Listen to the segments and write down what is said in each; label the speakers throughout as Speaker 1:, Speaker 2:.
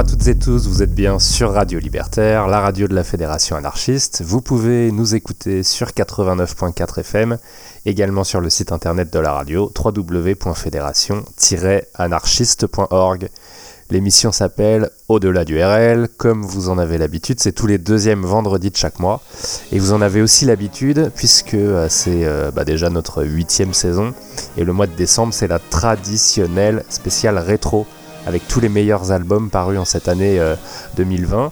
Speaker 1: Et tous, vous êtes bien sur Radio Libertaire, la radio de la Fédération anarchiste. Vous pouvez nous écouter sur 89.4 FM, également sur le site internet de la radio www.fédération-anarchiste.org. L'émission s'appelle Au-delà du RL, comme vous en avez l'habitude, c'est tous les deuxièmes vendredis de chaque mois. Et vous en avez aussi l'habitude, puisque euh, c'est euh, bah, déjà notre huitième saison, et le mois de décembre c'est la traditionnelle spéciale rétro avec tous les meilleurs albums parus en cette année 2020. Euh,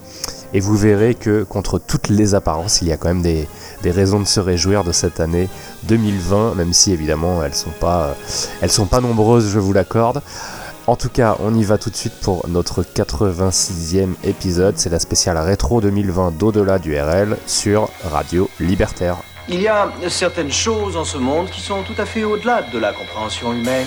Speaker 1: Et vous verrez que contre toutes les apparences, il y a quand même des, raisons de se réjouir de cette année 2020, même si évidemment elles sont pas, elles sont pas nombreuses, je vous l'accorde. En tout cas, on y va tout de suite pour notre 86e épisode. C'est la spéciale rétro 2020 d'au-delà du RL sur Radio Libertaire.
Speaker 2: Il y a certaines choses en ce monde qui sont tout à fait au-delà de la compréhension humaine.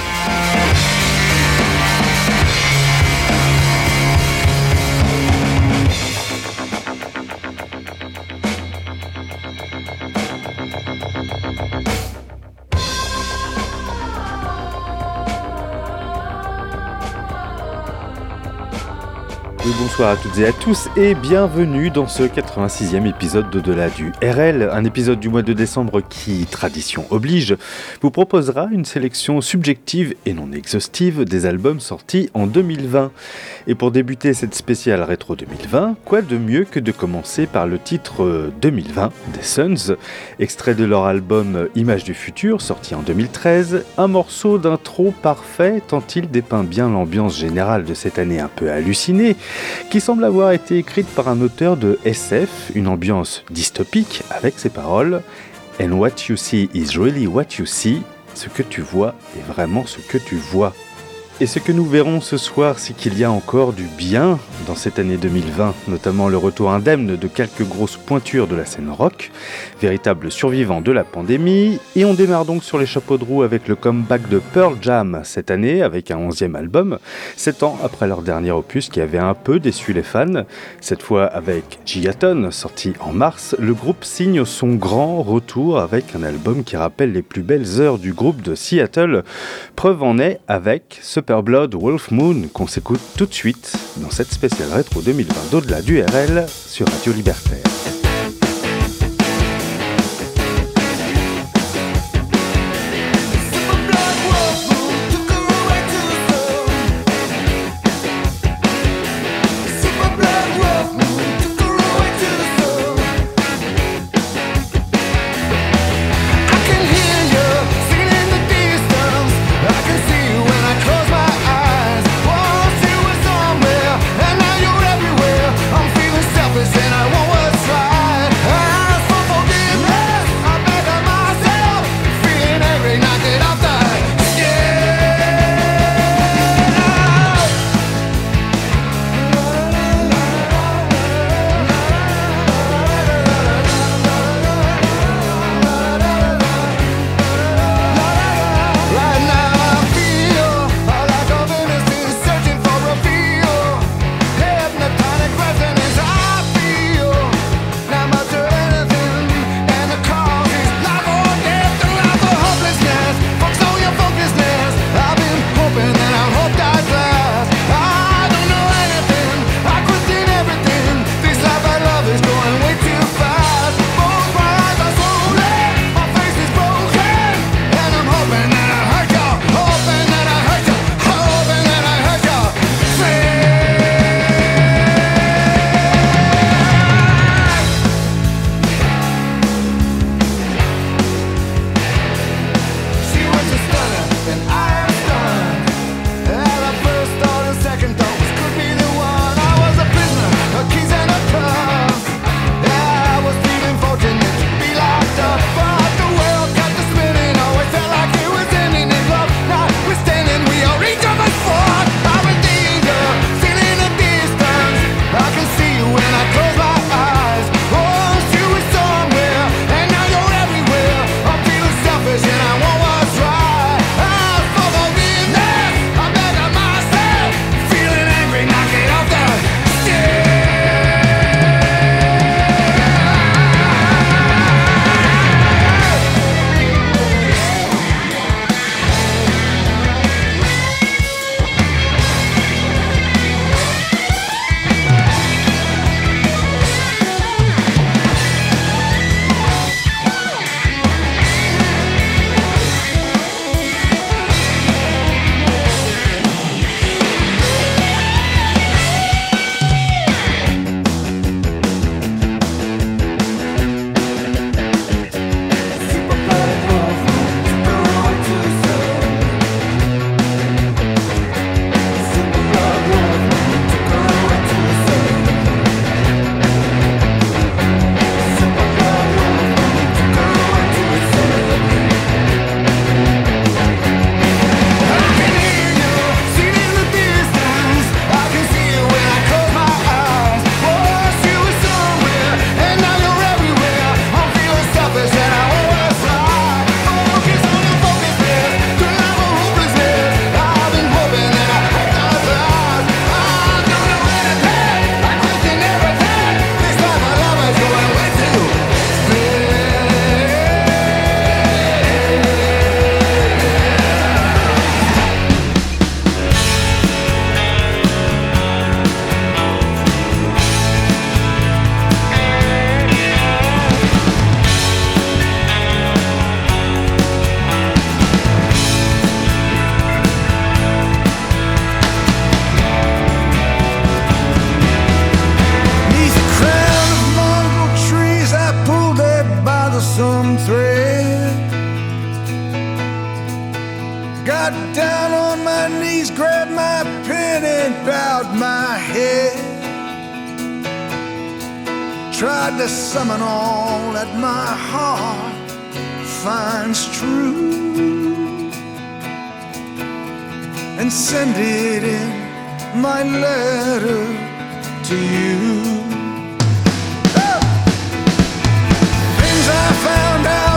Speaker 3: Bonsoir à toutes et à tous et bienvenue dans ce 86e épisode d'Au-delà du RL, un épisode du mois de décembre qui, tradition oblige, vous proposera une sélection subjective et non exhaustive des albums sortis en 2020. Et pour débuter cette spéciale rétro 2020, quoi de mieux que de commencer par le titre 2020 des Suns, extrait de leur album Images du futur sorti en 2013, un morceau d'intro parfait tant il dépeint bien l'ambiance générale de cette année un peu hallucinée qui semble avoir été écrite par un auteur de SF, une ambiance dystopique avec ses paroles And what you see is really what you see. Ce que tu vois est vraiment ce que tu vois. Et ce que nous verrons ce soir, c'est qu'il y a encore du bien dans cette année 2020, notamment le retour indemne de quelques grosses pointures de la scène rock, véritable survivant de la pandémie, et on démarre donc sur les chapeaux de roue avec le comeback de Pearl Jam cette année, avec un onzième album, sept ans après leur dernier opus qui avait un peu déçu les fans. Cette fois avec Gigaton, sorti en mars, le groupe signe son grand retour avec un album qui rappelle les plus belles heures du groupe de Seattle. Preuve en est avec ce Blood Wolf Moon qu'on s'écoute tout de suite dans cette spéciale rétro 2020 d'au-delà du RL sur Radio Libertaire. some thread.
Speaker 4: Got down on my knees, grabbed my pen, and bowed my head. Tried to summon all that my heart finds true and send it in my letter to you. I found out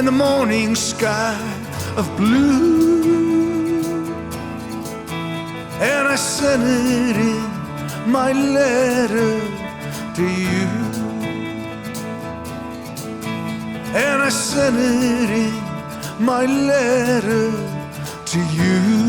Speaker 4: and the morning sky of blue, and I sent it in my letter to you. and I sent it in my letter to you.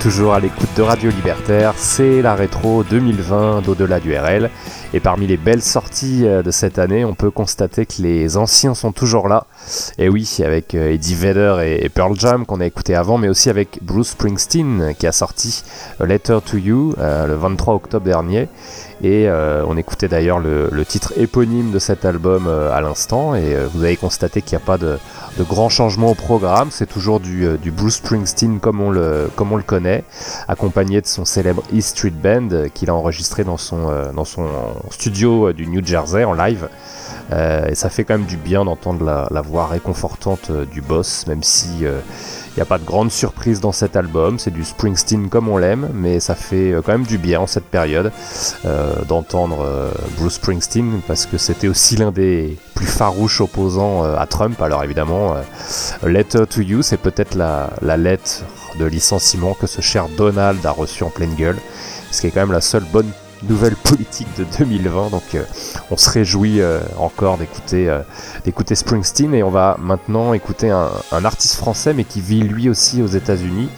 Speaker 1: Toujours à l'écoute de Radio Libertaire, c'est la rétro 2020 d'au-delà du RL. Et parmi les belles sorties euh, de cette année, on peut constater que les anciens sont toujours là. Et oui, avec euh, Eddie Vedder et Pearl Jam qu'on a écouté avant, mais aussi avec Bruce Springsteen qui a sorti A Letter to You euh, le 23 octobre dernier. Et euh, on écoutait d'ailleurs le, titre éponyme de cet album euh, à l'instant. Et euh, vous avez constaté qu'il n'y a pas de, de grands changements au programme. C'est toujours du, du Bruce Springsteen comme on, le, connaît, accompagné de son célèbre E Street Band qu'il a enregistré dans son, studio du New Jersey en live. Et ça fait quand même du bien d'entendre la, la voix réconfortante du boss, même si n'y a pas de grande surprise dans cet album, c'est du Springsteen comme on l'aime, mais ça fait euh, quand même du bien en cette période euh, d'entendre euh, Bruce Springsteen parce que c'était aussi l'un des plus farouches opposants à Trump. Alors évidemment, Letter to You, c'est peut-être la, la lettre de licenciement que ce cher Donald a reçu en pleine gueule, ce qui est quand même la seule bonne nouvelle politique de 2020. Donc euh, on se réjouit euh, encore d'écouter euh, d'écouter Springsteen et on va maintenant écouter un, artiste français mais qui vit lui aussi aux États-Unis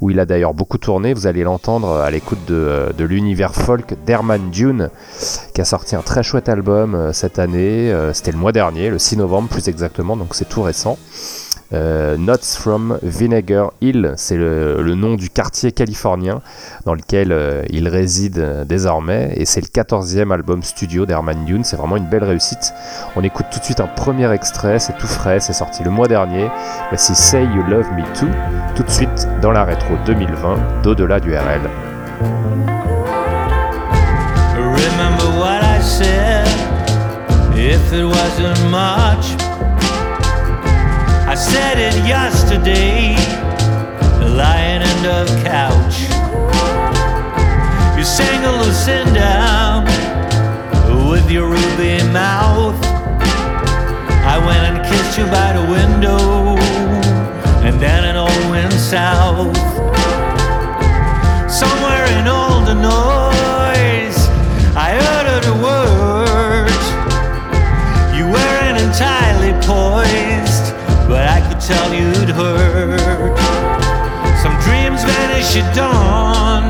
Speaker 1: où il a d'ailleurs beaucoup tourné. Vous allez l'entendre à l'écoute de, de l'univers folk d'Herman Dune qui a sorti un très chouette album cette année. C'était le mois dernier, le 6 novembre plus exactement, donc c'est tout récent. Euh, Notes from Vinegar Hill, c'est le, nom du quartier californien dans lequel euh, il réside euh, désormais, et c'est le 14e album studio d'Herman Dune, c'est vraiment une belle réussite. On écoute tout de suite un premier extrait, c'est tout frais, c'est sorti le mois dernier. Voici Say You Love Me Too, tout de suite dans la rétro 2020 d'au-delà du RL.
Speaker 5: Said it yesterday, lying in the couch. You sang a Lucinda with your ruby mouth. I went and kissed you by the window, and then it all went south. Somewhere in all the noise, I uttered a word. You weren't entirely poised, but I could tell you'd hurt. Some dreams vanish at dawn,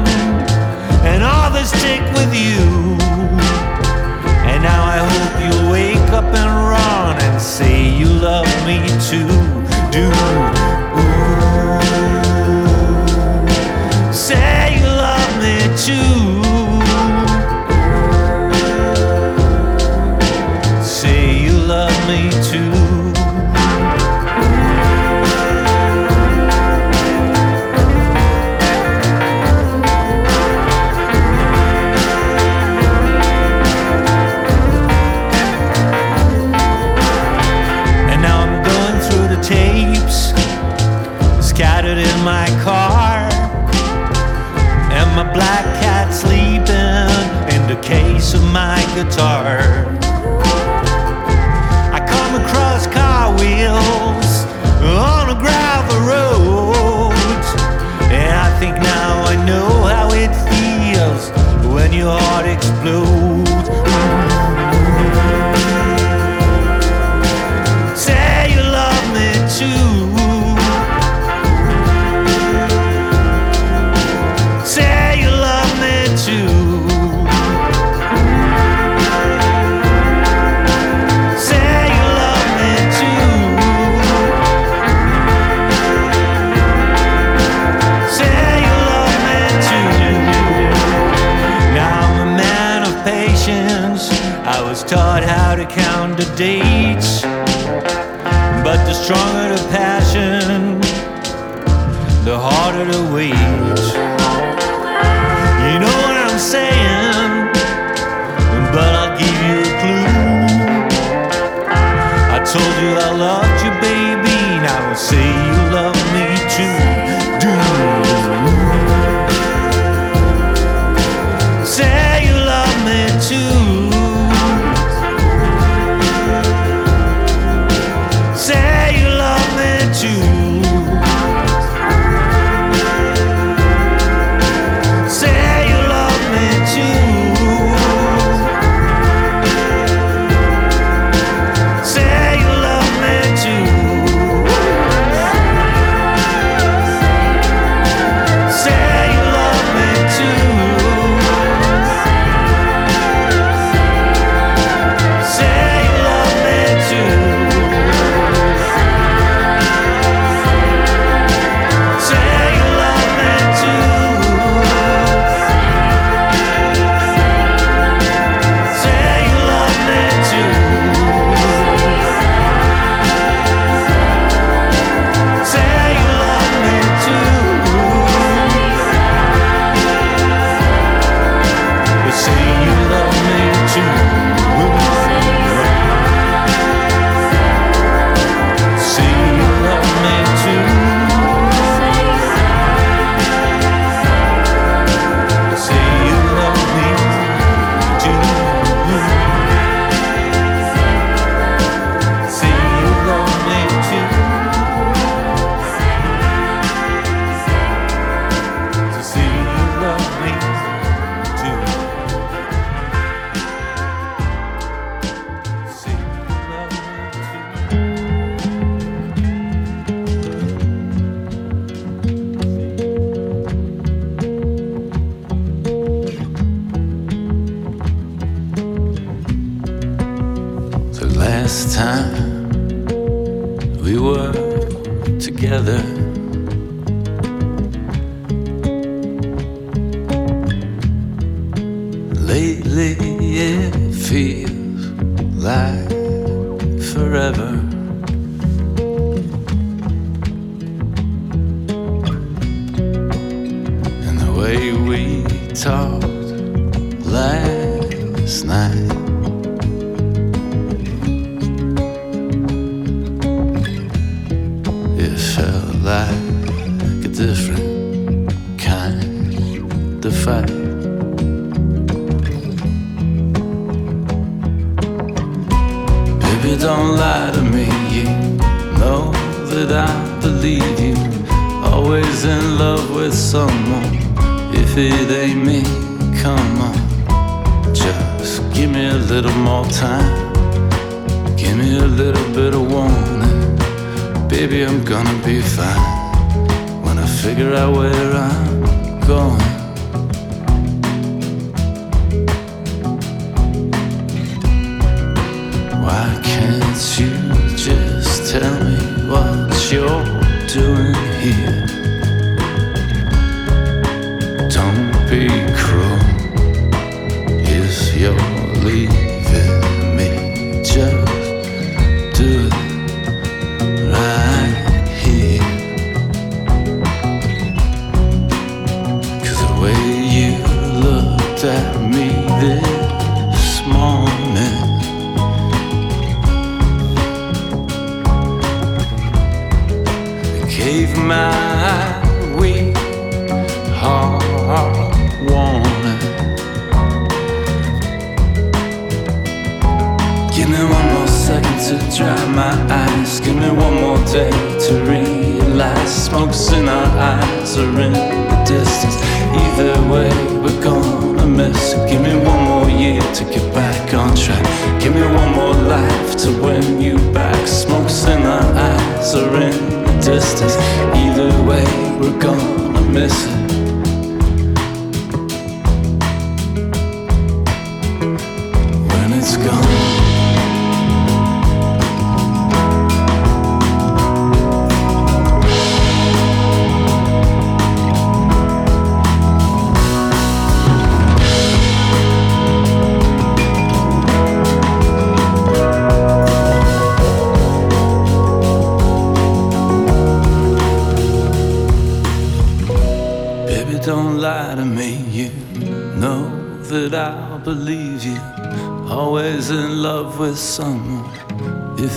Speaker 5: and others stick with you. And now I hope you'll wake up and run and say you love me too. Case of my guitar. a
Speaker 6: little bit of warning. Baby, I'm gonna be fine when I figure out where I'm going. Why can't you just tell me what you're doing here? Don't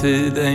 Speaker 6: if it ain't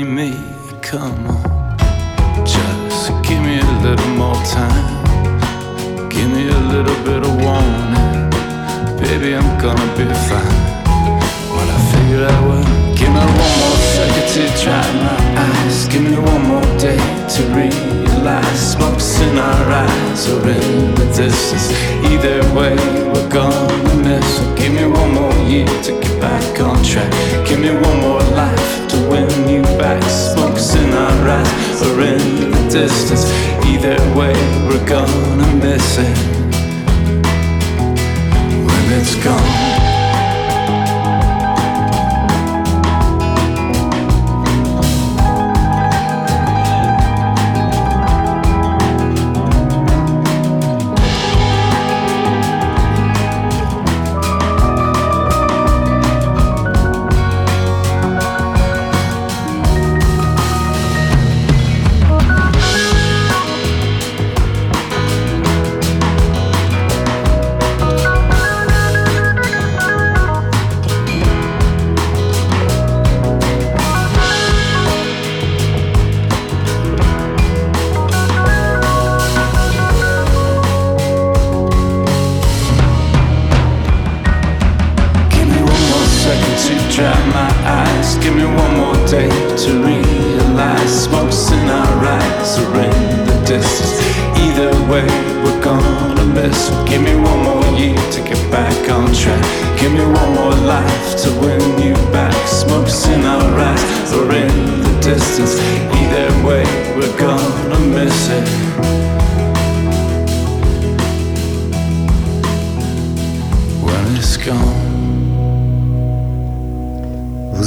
Speaker 6: gone.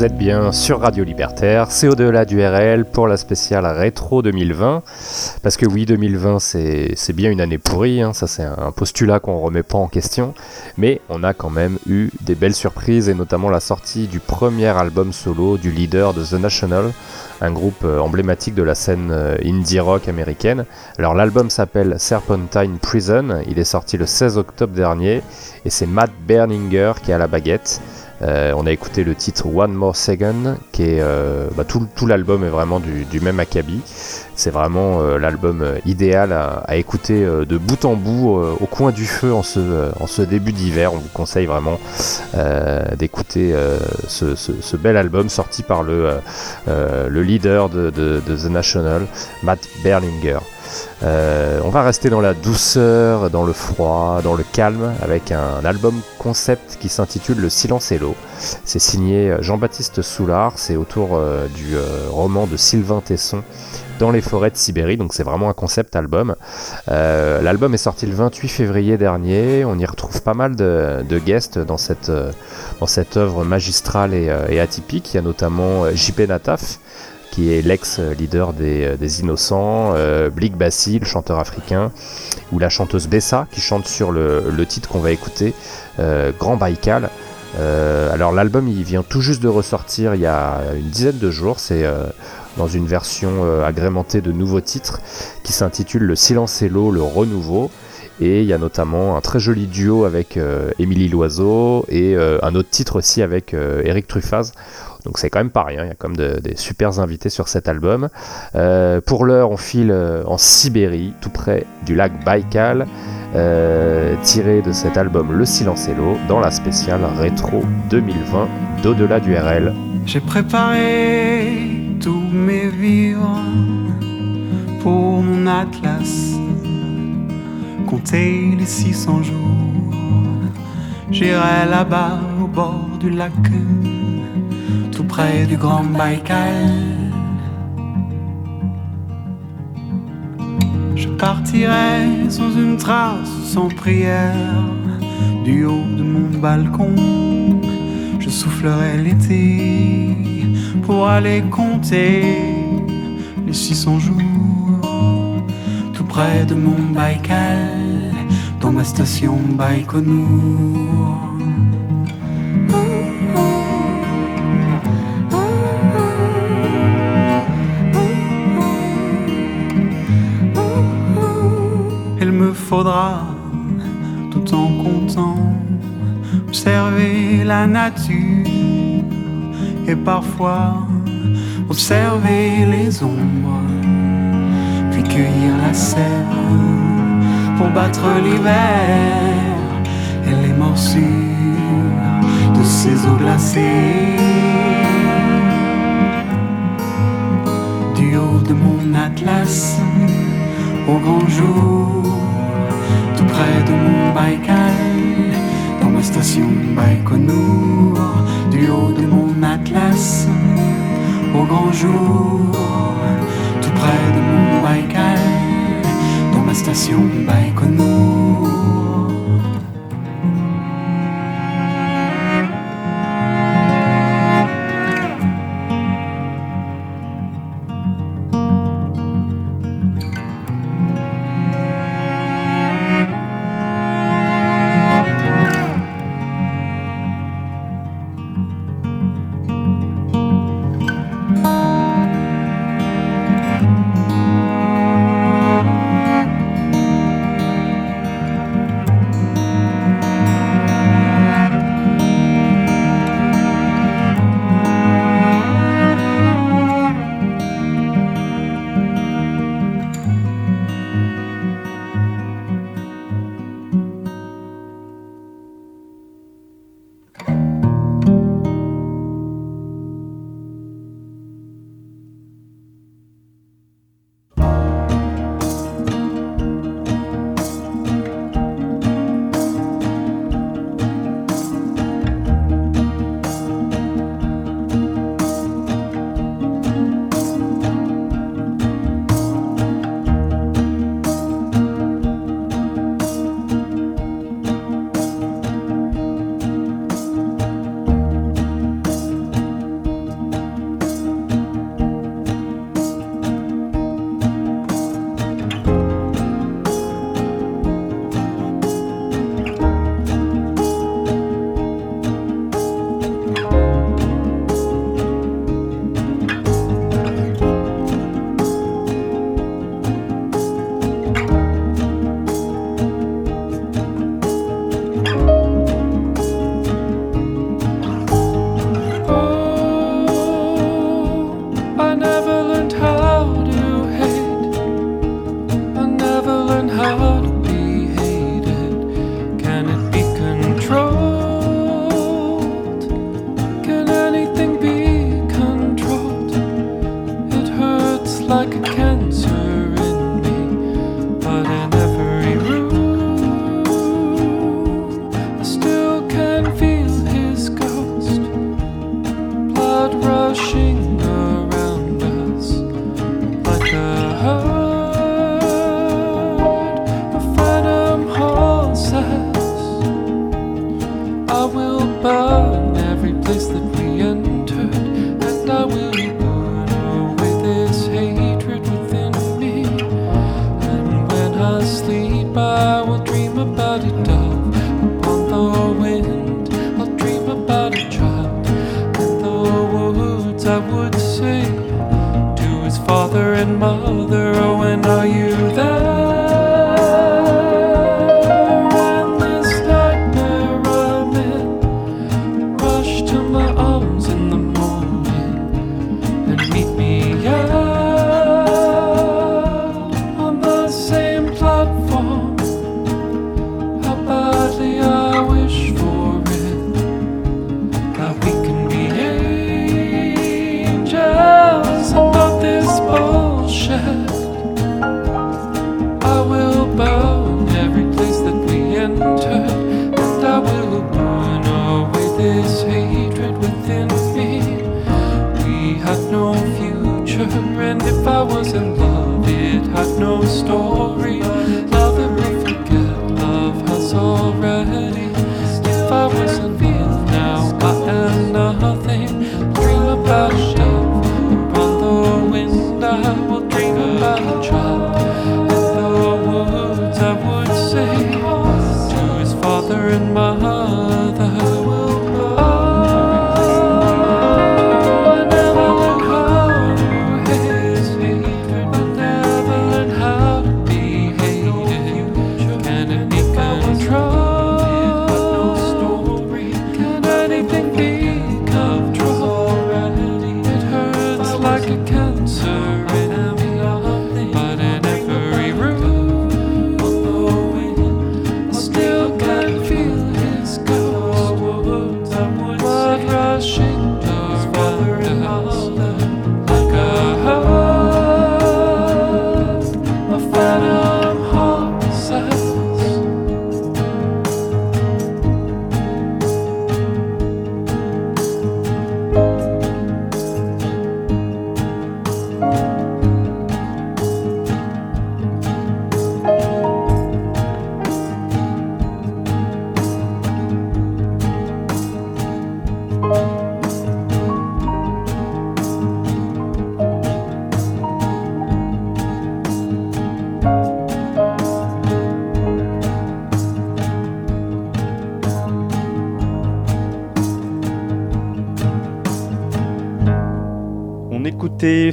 Speaker 1: Vous êtes bien sur Radio Libertaire, c'est au-delà du RL pour la spéciale rétro 2020. Parce que oui, 2020 c'est bien une année pourrie, hein, ça c'est un postulat qu'on remet pas en question. Mais on a quand même eu des belles surprises et notamment la sortie du premier album solo du leader de The National, un groupe euh, emblématique de la scène euh, indie rock américaine. Alors l'album s'appelle Serpentine Prison, il est sorti le 16 octobre dernier et c'est Matt Berninger qui à la baguette. Euh, on a écouté le titre One More Second, qui est euh, bah, tout, l'album est vraiment du, même acabit. C'est vraiment euh, l'album idéal à, écouter de bout en bout au coin du feu en ce, début d'hiver. On vous conseille vraiment d'écouter ce, bel album sorti par le, le leader de, de- de The National, Matt Berlinger. Euh, on va rester dans la douceur, dans le froid, dans le calme, avec un album concept qui s'intitule Le silence et l'eau. C'est signé Jean-Baptiste Soulard, c'est autour euh, du euh, roman de Sylvain Tesson dans les forêts de Sibérie, donc c'est vraiment un concept album. Euh, L'album est sorti le 28 février dernier, on y retrouve pas mal de, guests dans cette, euh, dans œuvre magistrale et, euh, et atypique. Il y a notamment euh, JP Nataf, qui est l'ex-leader des, euh, Innocents, euh, Blick Bassi, le chanteur africain, ou la chanteuse Bessa, qui chante sur le, titre qu'on va écouter, euh, Grand Baïkal. Euh, alors l'album il vient tout juste de ressortir il y a une dizaine de jours, c'est dans une version agrémentée de nouveaux titres qui s'intitule Le silence et l'eau, le renouveau. Et il y a notamment un très joli duo avec Émilie Loiseau et un autre titre aussi avec Eric Truffaz. Donc c'est quand même pas rien, il y a quand même de- des super invités sur cet album. Euh, pour l'heure, on file euh, en Sibérie, tout près du lac Baïkal, euh, tiré de cet album Le Silence et l'eau, dans la spéciale rétro 2020 d'au-delà du RL.
Speaker 7: J'ai préparé tous mes vivres pour mon atlas. Compter les 600 jours. J'irai là-bas au bord du lac, près du Grand Baïkal. Je partirai sans une trace, sans prière, du haut de mon balcon. Je soufflerai l'été pour aller compter les 600 jours tout près de mon Baïkal dans ma station Baïkonour. Faudra, tout en comptant, observer la nature et parfois observer les ombres, puis cueillir la sève pour battre l'hiver et les morsures de ces eaux glacées. Du haut de mon atlas, au grand jour, près de mon Baïkal, dans ma station Baïkonour, du haut de mon atlas, au grand jour, tout près de mon Baïkal, dans ma station Baïkonour.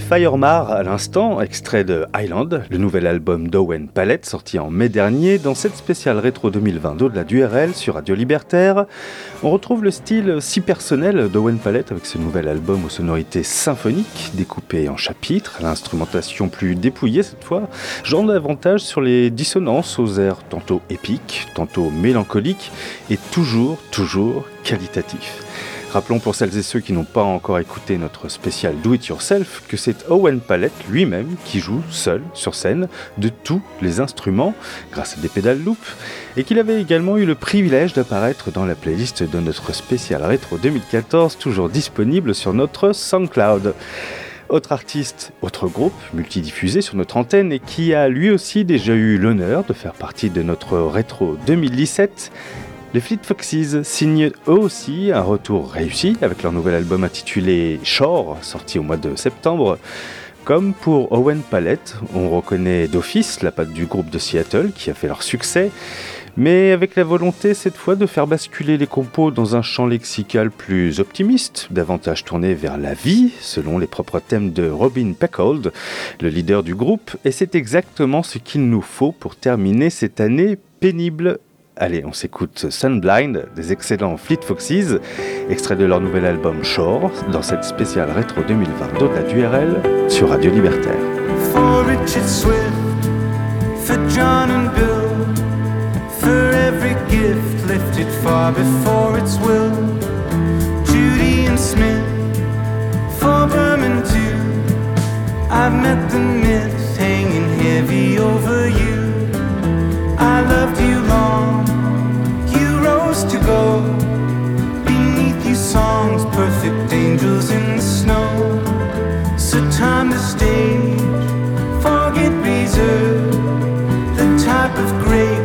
Speaker 3: Firemar à l'instant, extrait de Island, le nouvel album d'Owen Palette sorti en mai dernier. Dans cette spéciale rétro 2020 d'au-delà du RL sur Radio Libertaire, on retrouve le style si personnel d'Owen Palette avec ce nouvel album aux sonorités symphoniques découpées en chapitres, à l'instrumentation plus dépouillée cette fois, genre davantage sur les dissonances aux airs tantôt épiques, tantôt mélancoliques et toujours, toujours qualitatifs. Rappelons pour celles et ceux qui n'ont pas encore écouté notre spécial Do It Yourself que c'est Owen Palette lui-même qui joue seul sur scène de tous les instruments grâce à des pédales loop et qu'il avait également eu le privilège d'apparaître dans la playlist de notre spécial rétro 2014 toujours disponible sur notre SoundCloud. Autre artiste, autre groupe multidiffusé sur notre antenne et qui a lui aussi déjà eu l'honneur de faire partie de notre rétro 2017, les Fleet Foxes signent eux aussi un retour réussi avec leur nouvel album intitulé Shore, sorti au mois de septembre. Comme pour Owen Palette, on reconnaît d'office la patte du groupe de Seattle qui a fait leur succès, mais avec la volonté cette fois de faire basculer les compos dans un champ lexical plus optimiste, davantage tourné vers la vie, selon les propres thèmes de Robin Peckold, le leader du groupe, et c'est exactement ce qu'il nous faut pour terminer cette année pénible Allez, on s'écoute Sunblind des excellents Fleet Foxes, extrait de leur nouvel album Shore, dans cette spéciale rétro 2020 d'au-delà du RL sur Radio Libertaire.
Speaker 4: for Richard Swift, for John and Bill, for every gift lifted far before its will. Judy and Smith, for Berman too. I've met the myths hanging heavy over you. I loved you long, you to go. Beneath you, songs, perfect angels in the snow. So time to stage, forget reserve, the type of great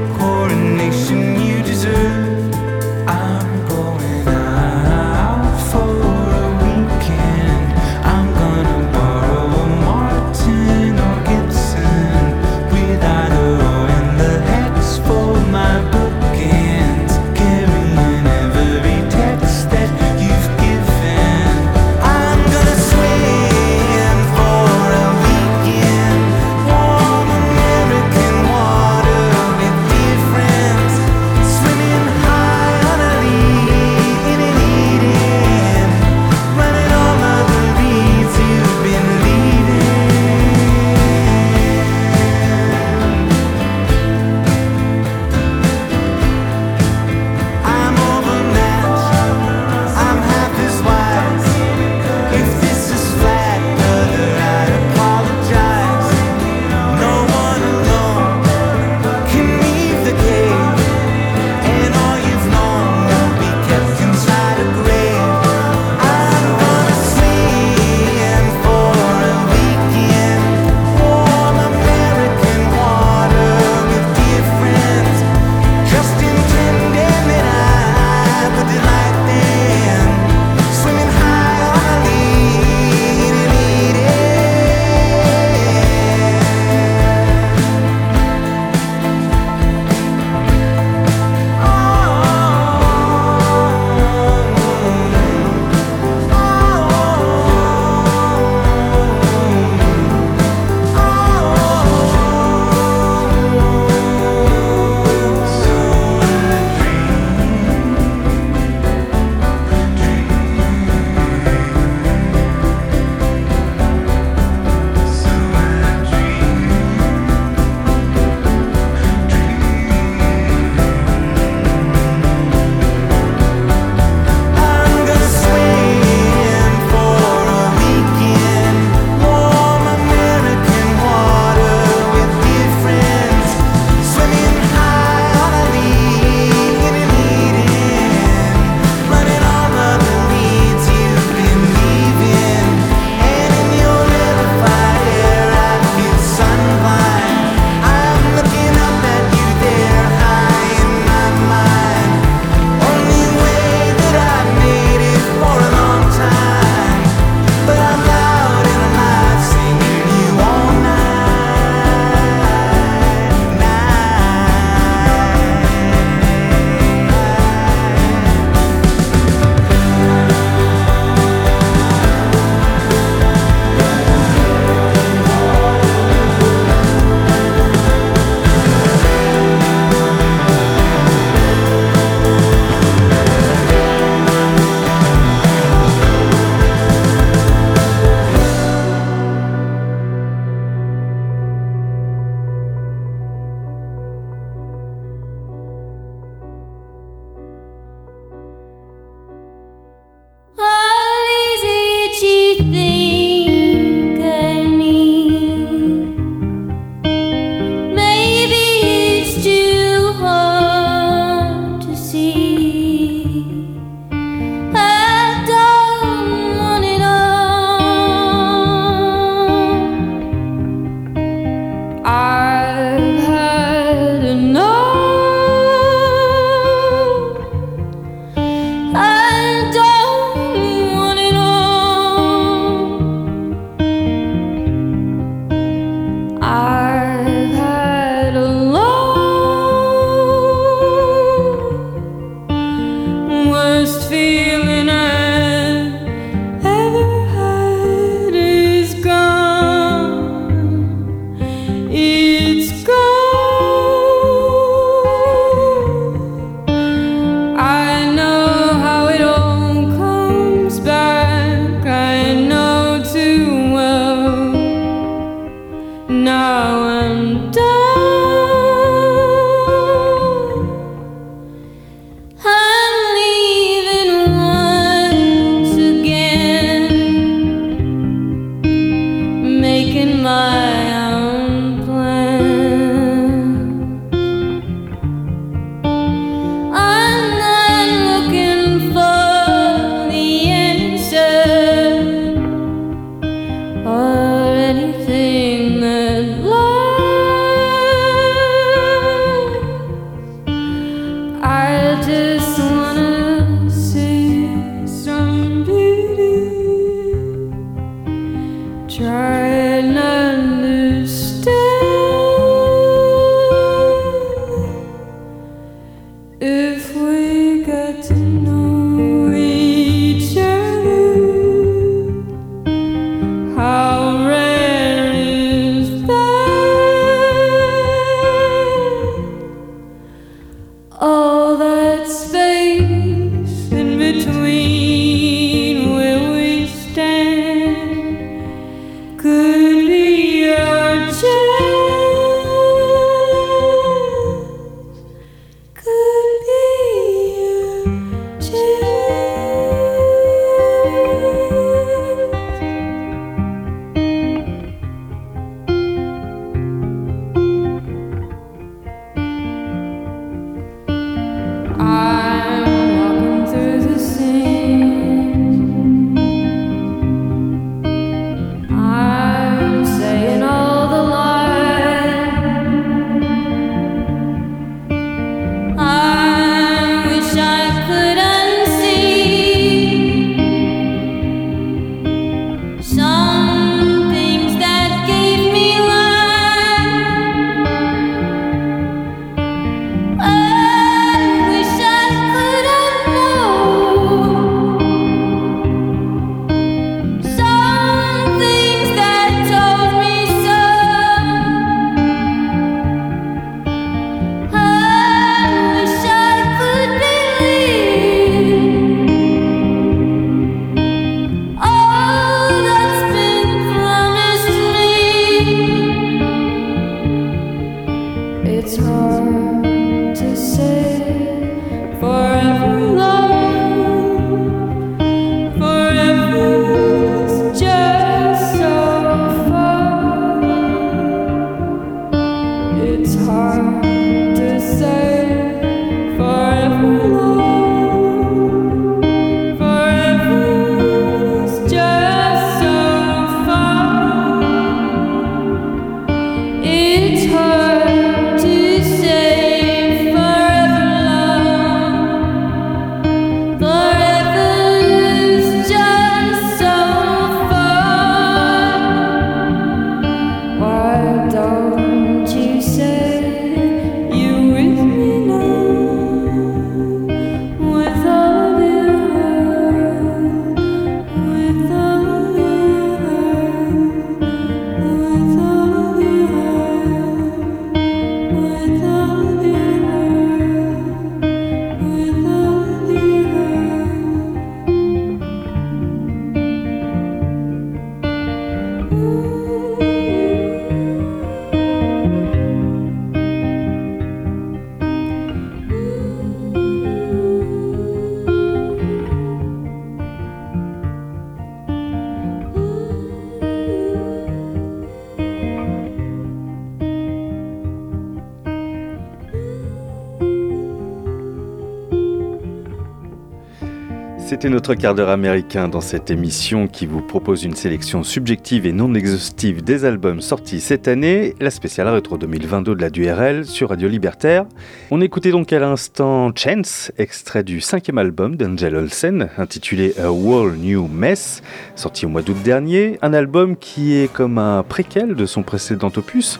Speaker 3: C'était notre quart d'heure américain dans cette émission qui vous propose une sélection subjective et non exhaustive des albums sortis cette année, la spéciale rétro 2022 de la DURL sur Radio Libertaire. On écoutait donc à l'instant Chance, extrait du cinquième album d'Angel Olsen, intitulé A Whole New Mess, sorti au mois d'août dernier, un album qui est comme un préquel de son précédent opus,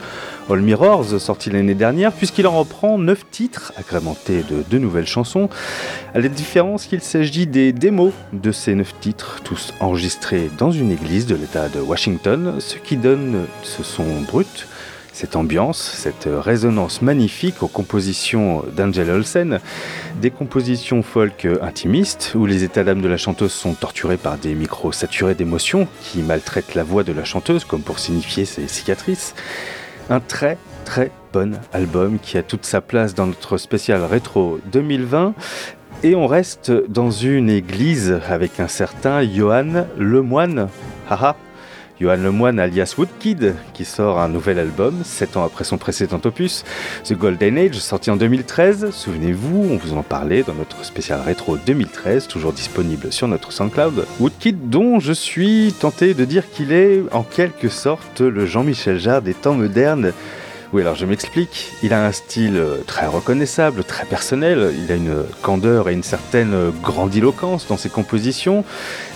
Speaker 3: All Mirrors, sorti l'année dernière, puisqu'il en reprend 9 titres, agrémentés de deux nouvelles chansons, à la différence qu'il s'agit des démos de ces 9 titres, tous enregistrés dans une église de l'État de Washington, ce qui donne ce son brut, cette ambiance, cette résonance magnifique aux compositions d'Angel Olsen, des compositions folk intimistes où les états d'âme de la chanteuse sont torturés par des micros saturés d'émotions qui maltraitent la voix de la chanteuse comme pour signifier ses cicatrices. Un très très bon album qui a toute sa place dans notre spécial rétro 2020. Et on reste dans une église avec un certain Johan Lemoine. Haha Johan Lemoine alias Woodkid, qui sort un nouvel album, 7 ans après son précédent opus, The Golden Age, sorti en 2013. Souvenez-vous, on vous en parlait dans notre spécial rétro 2013, toujours disponible sur notre SoundCloud. Woodkid, dont je suis tenté de dire qu'il est en quelque sorte le Jean-Michel Jarre des temps modernes. Oui, alors je m'explique. Il a un style euh, très reconnaissable, très personnel. Il a une candeur et une certaine grandiloquence dans ses compositions.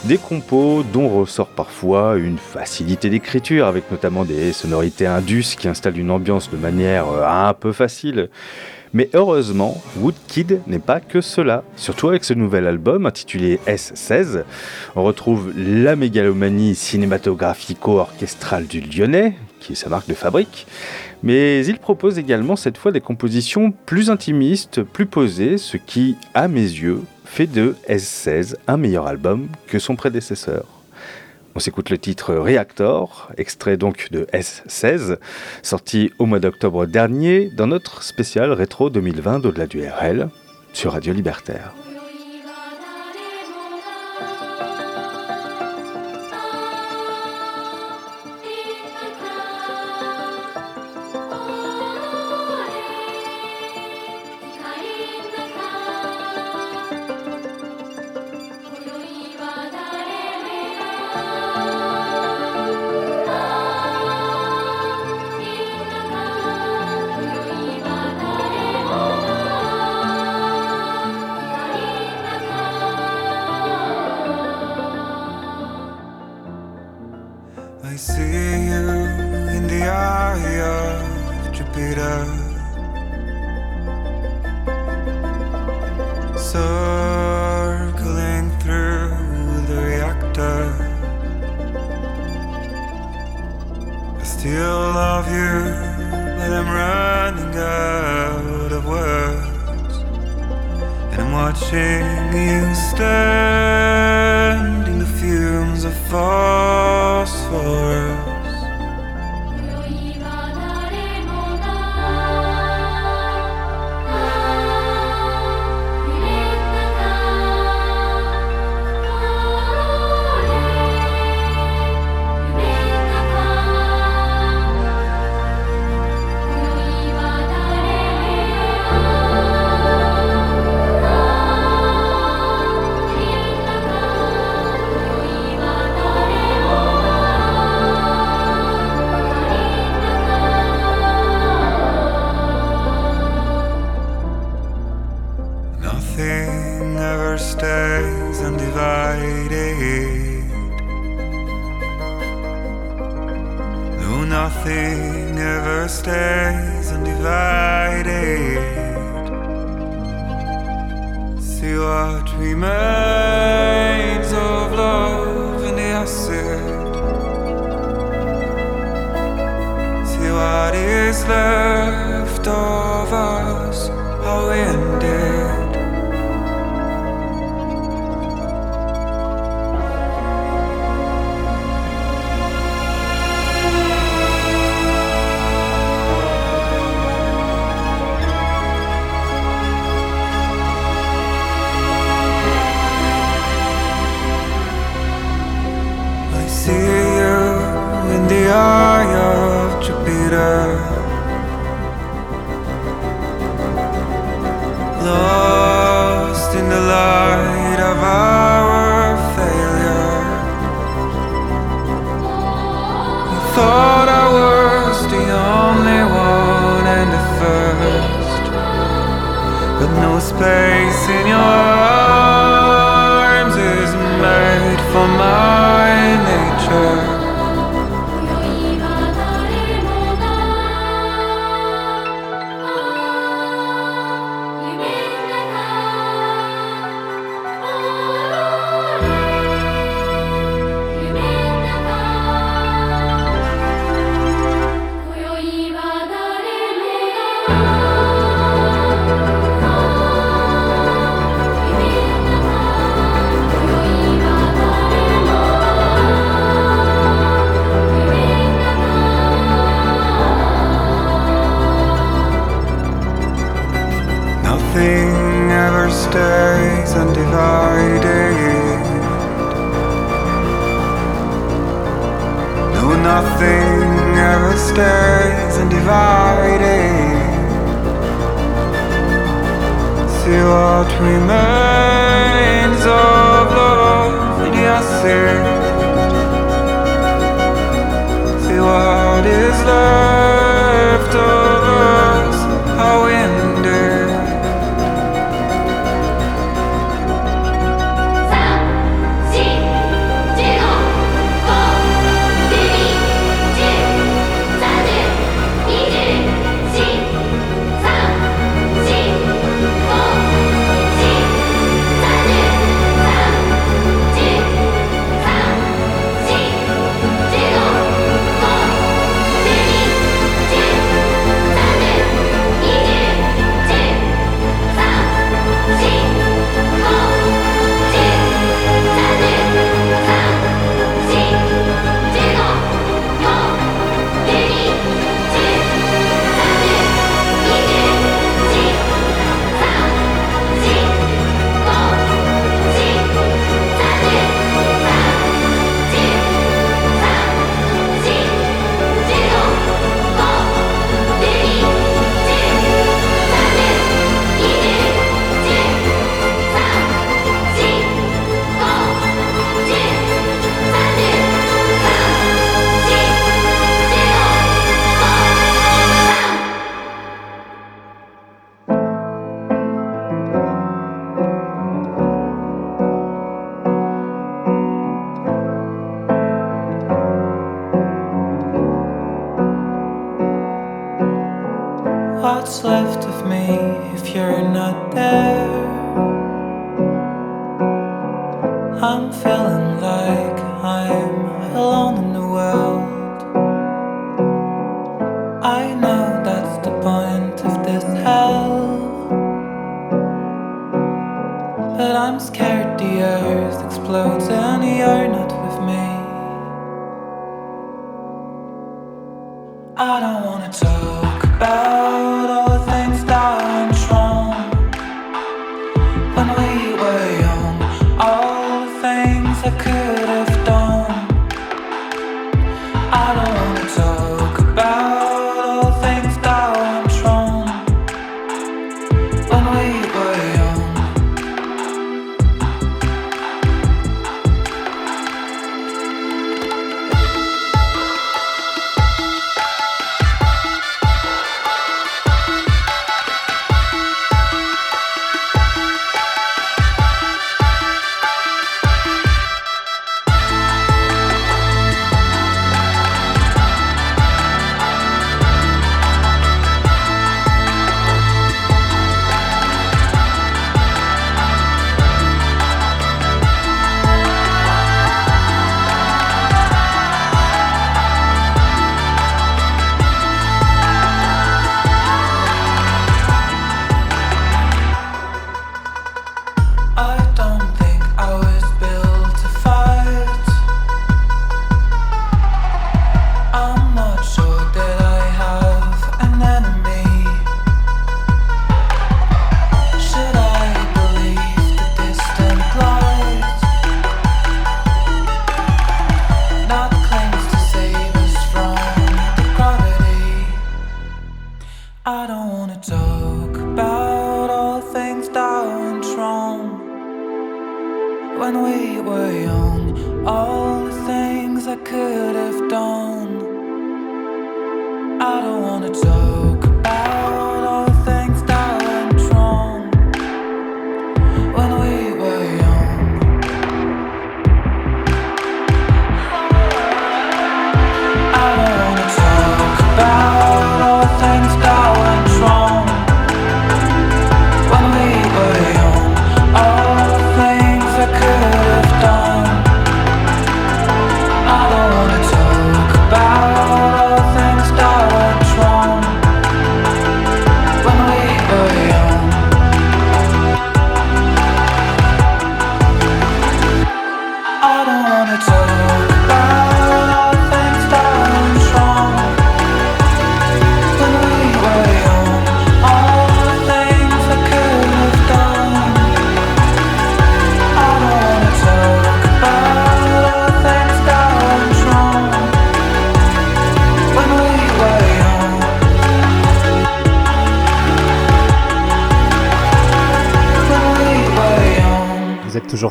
Speaker 3: Des compos dont ressort parfois une facilité d'écriture, avec notamment des sonorités indus qui installent une ambiance de manière euh, un peu facile. Mais heureusement, Woodkid n'est pas que cela. Surtout avec ce nouvel album intitulé S16, on retrouve la mégalomanie cinématographico-orchestrale du Lyonnais, qui est sa marque de fabrique. Mais il propose également cette fois des compositions plus intimistes, plus posées, ce qui, à mes yeux, fait de S16 un meilleur album que son prédécesseur. On s'écoute le titre Reactor, extrait donc de S16, sorti au mois d'octobre dernier dans notre spécial rétro 2020 d'au-delà du RL sur Radio Libertaire.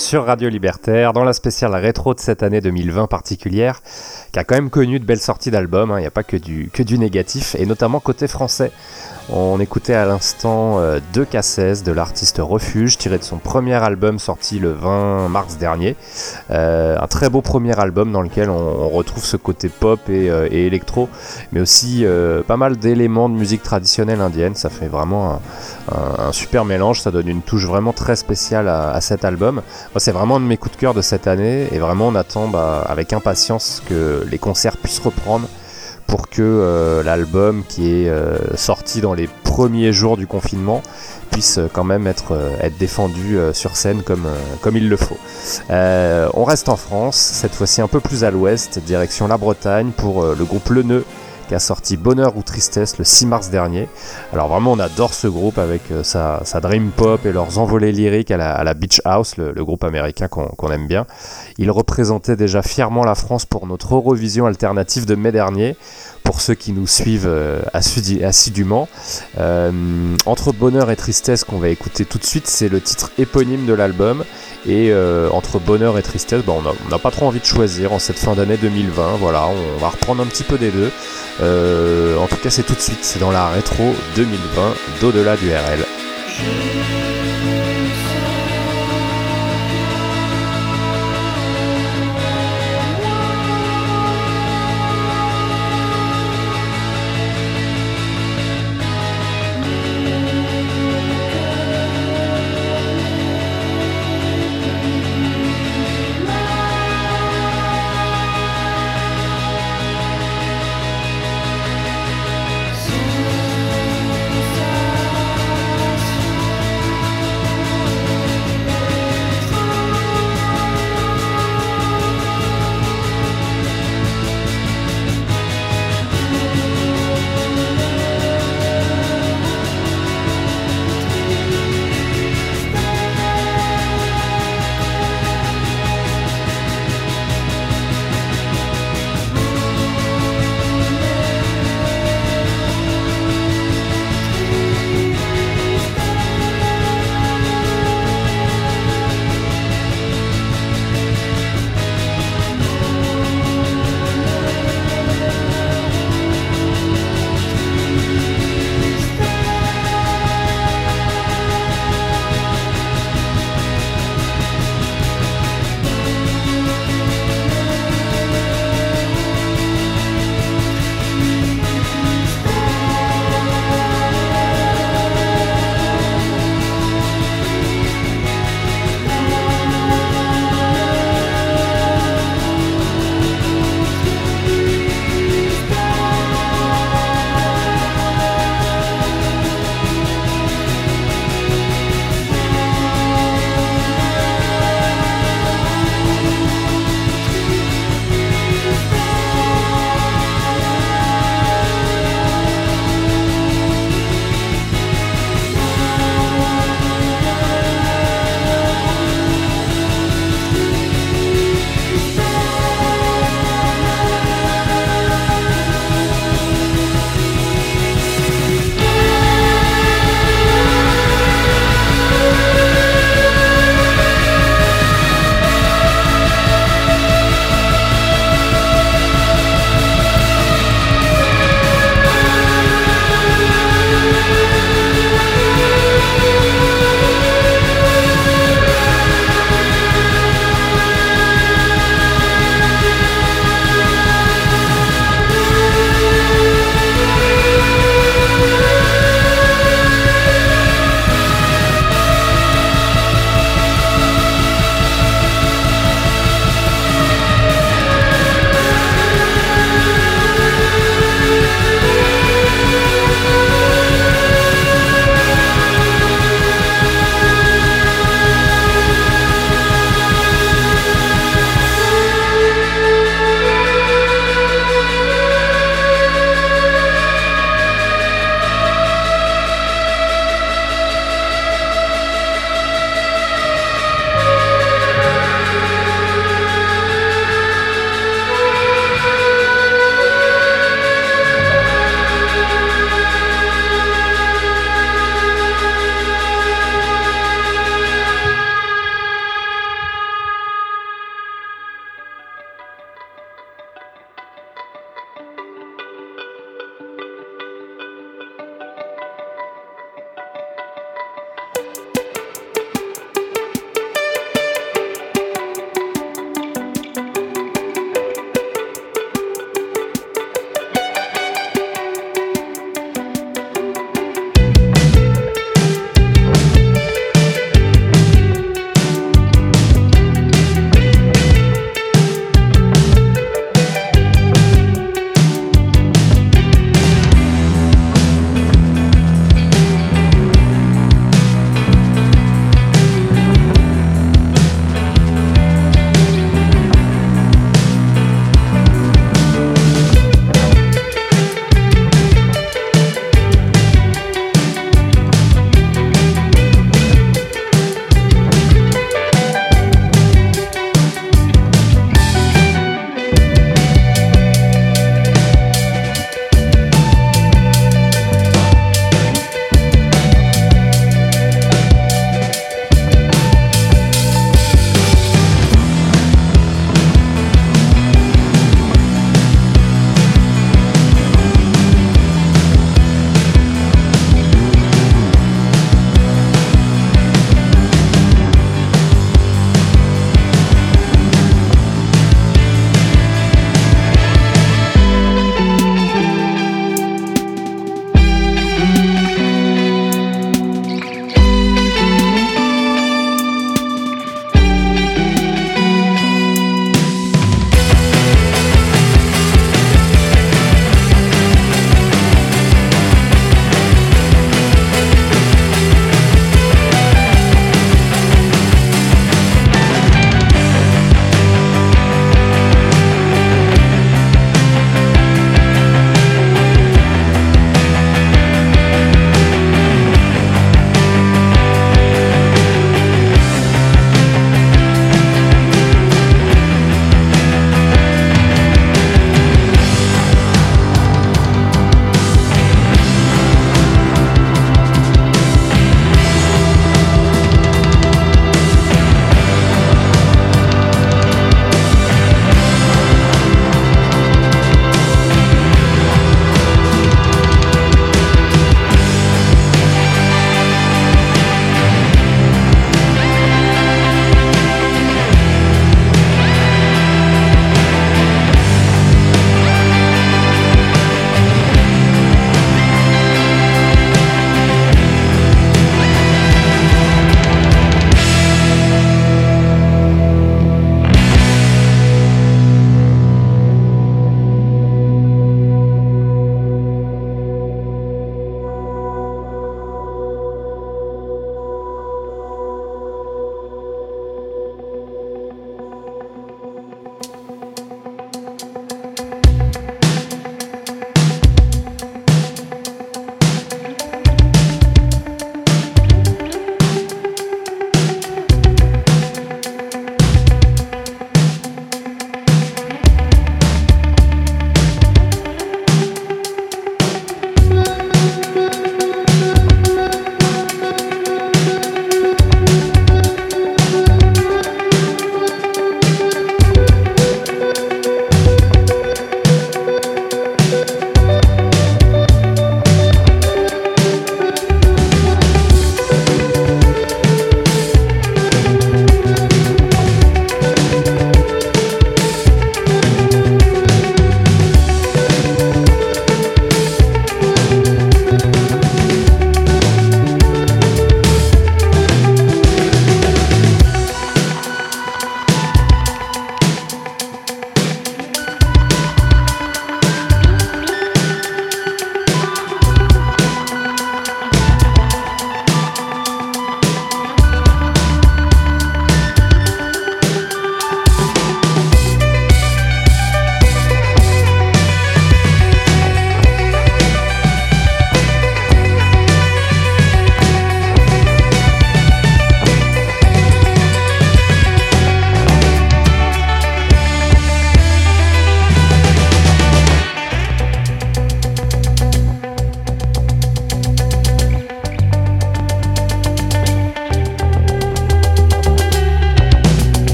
Speaker 1: Sur Radio Libertaire, dans la spéciale rétro de cette année 2020 particulière, qui a quand même connu de belles sorties d'albums, hein. il n'y a pas que du, que du négatif, et notamment côté français. On écoutait à l'instant euh, 2K16 de l'artiste Refuge, tiré de son premier album sorti le 20 mars dernier. Euh, un très beau premier album dans lequel on, retrouve ce côté pop et, euh, électro, mais aussi euh, pas mal d'éléments de musique traditionnelle indienne. Ça fait vraiment un, super mélange, ça donne une touche vraiment très spéciale à, cet album. C'est vraiment un de mes coups de cœur de cette année, et vraiment on attend bah, avec impatience que les concerts puissent reprendre pour que euh, l'album qui est euh, sorti dans les premiers jours du confinement puisse euh, quand même être, euh, défendu euh, sur scène comme, euh, comme il le faut. Euh, on reste en France, cette fois-ci un peu plus à l'ouest, direction la Bretagne pour euh, le groupe Le Nœud a sorti Bonheur ou Tristesse le 6 mars dernier. Alors vraiment on adore ce groupe avec euh, sa, dream pop et leurs envolées lyriques à la, Beach House, le, groupe américain qu'on aime bien. Il représentait déjà fièrement la France pour notre Eurovision alternative de mai dernier. Pour ceux qui nous suivent euh, assidûment, Euh, entre bonheur et tristesse qu'on va écouter tout de suite, c'est le titre éponyme de l'album. Et euh, entre bonheur et tristesse, bah, on n'a pas trop envie de choisir en cette fin d'année 2020. Voilà, on va reprendre un petit peu des deux. En tout cas, c'est tout de suite, c'est dans la rétro 2020 d'au-delà du RL.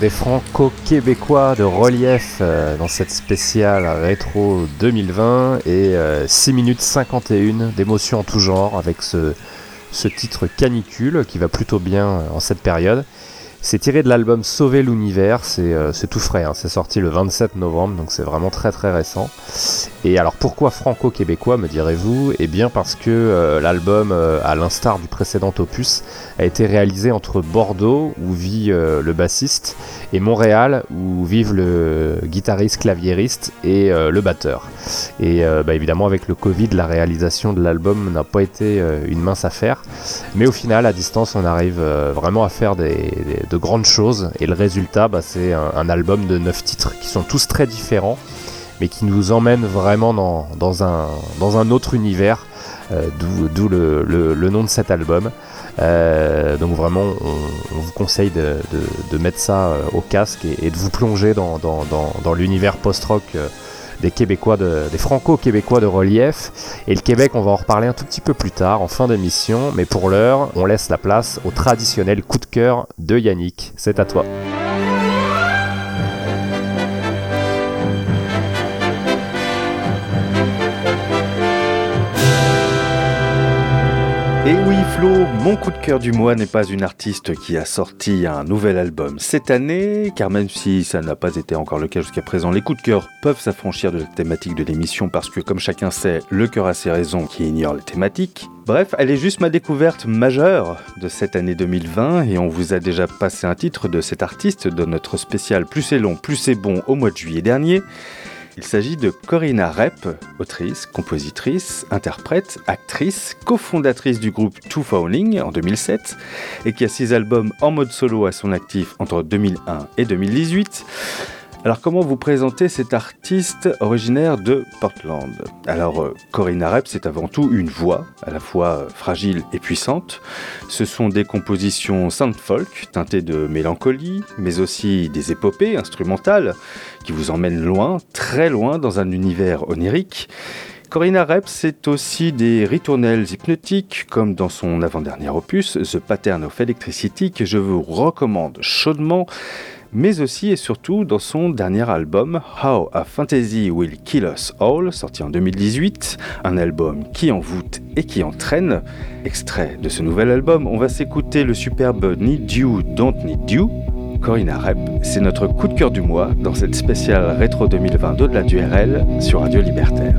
Speaker 1: Des franco-québécois de relief euh, dans cette spéciale rétro 2020 et euh, 6 minutes 51 d'émotions en tout genre avec ce, ce titre canicule qui va plutôt bien euh, en cette période. C'est tiré de l'album Sauver l'univers, c'est euh, tout frais, hein. c'est sorti le 27 novembre, donc c'est vraiment très très récent. Et alors pourquoi franco-québécois me direz-vous? Eh bien parce que euh, l'album, euh, à l'instar du précédent opus, a été réalisé entre Bordeaux, où vit le bassiste, et Montréal, où vivent le guitariste, claviériste et le batteur. Et bah, évidemment avec le Covid, la réalisation de l'album n'a pas été une mince affaire. Mais au final, à distance, on arrive vraiment à faire des- de grandes choses. Et le résultat, bah, c'est un, album de 9 titres qui sont tous très différents, mais qui nous emmènent vraiment dans, dans un, dans un autre univers, euh, d'où le, nom de cet album. Euh, donc vraiment, on, vous conseille de, de- mettre ça euh, au casque et, de vous plonger dans, l'univers post-rock. Des Québécois, de, des Franco-Québécois de relief. Et le Québec, on va en reparler un tout petit peu plus tard, en fin d'émission. Mais pour l'heure, on laisse la place au traditionnel coup de cœur de Yannick. C'est à toi.
Speaker 3: Et oui Flo, mon coup de cœur du mois n'est pas une artiste qui a sorti un nouvel album cette année, car même si ça n'a pas été encore le cas jusqu'à présent, les coups de cœur peuvent s'affranchir de la thématique de l'émission parce que comme chacun sait, le cœur a ses raisons qui ignorent les thématiques. Bref, elle est juste ma découverte majeure de cette année 2020 et on vous a déjà passé un titre de cet artiste dans notre spécial Plus c'est long, plus c'est bon au mois de juillet dernier. Il s'agit de Corinna Rep, autrice, compositrice, interprète, actrice, cofondatrice du groupe Two Falling en 2007 et qui a six albums en mode solo à son actif entre 2001 et 2018. Alors comment vous présenter cet artiste originaire de Portland? Alors euh, Corinna Rep c'est avant tout une voix, à la fois euh, fragile et puissante. Ce sont des compositions sound folk teintées de mélancolie, mais aussi des épopées instrumentales qui vous emmènent loin, très loin dans un univers onirique. Corinna Rep, c'est aussi des ritournelles hypnotiques, comme dans son avant-dernier opus, The Pattern of Electricity, que je vous recommande chaudement, mais aussi et surtout dans son dernier album, How a Fantasy Will Kill Us All, sorti en 2018, un album qui envoûte et qui entraîne. Extrait de ce nouvel album, on va s'écouter le superbe Need You, Don't Need You, Corinna Rep, c'est notre coup de cœur du mois dans cette spéciale rétro 2020 d'au-delà du RL sur Radio Libertaire.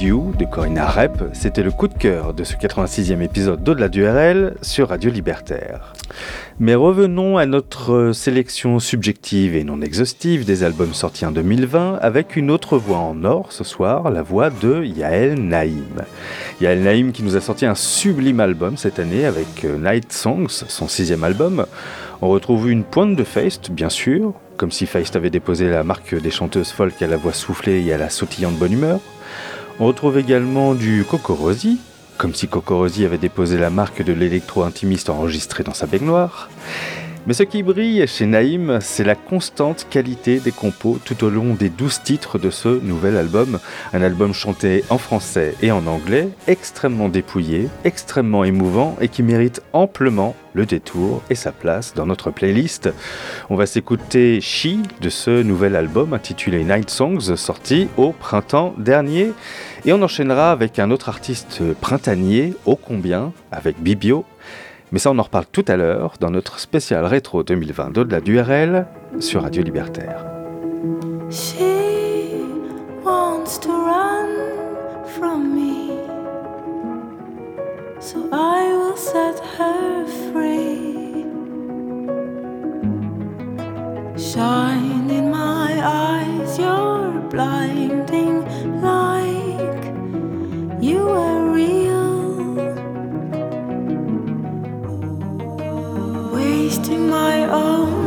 Speaker 3: De Corinna Rep, c'était le coup de cœur de ce 86e épisode d'Au-delà du RL sur Radio Libertaire. Mais revenons à notre sélection subjective et non exhaustive des albums sortis en 2020 avec une autre voix en or ce soir, la voix de Yael Naïm. Yael Naïm qui nous a sorti un sublime album cette année avec euh, Night Songs, son sixième album. On retrouve une pointe de Feist, bien sûr, comme si Feist avait déposé la marque des chanteuses folk à la voix soufflée et à la sautillante bonne humeur. On retrouve également du Cocorosi, comme si Cocorosi avait déposé la marque de l'électro-intimiste enregistré dans sa baignoire. Mais ce qui brille chez Naïm, c'est la constante qualité des compos tout au long des douze titres de ce nouvel album. Un album chanté en français et en anglais, extrêmement dépouillé, extrêmement émouvant et qui mérite amplement le détour et sa place dans notre playlist. On va s'écouter She de ce nouvel album intitulé Night Songs, sorti au printemps dernier. Et on enchaînera avec un autre artiste printanier, ô combien, avec Bibio. Mais ça, on en reparle tout à l'heure dans notre spécial rétro 2020 d'au-delà du RL sur Radio Libertaire.
Speaker 8: She wants to run from me, so I will set her free. Shine in my eyes, you're blinding like you are real. My own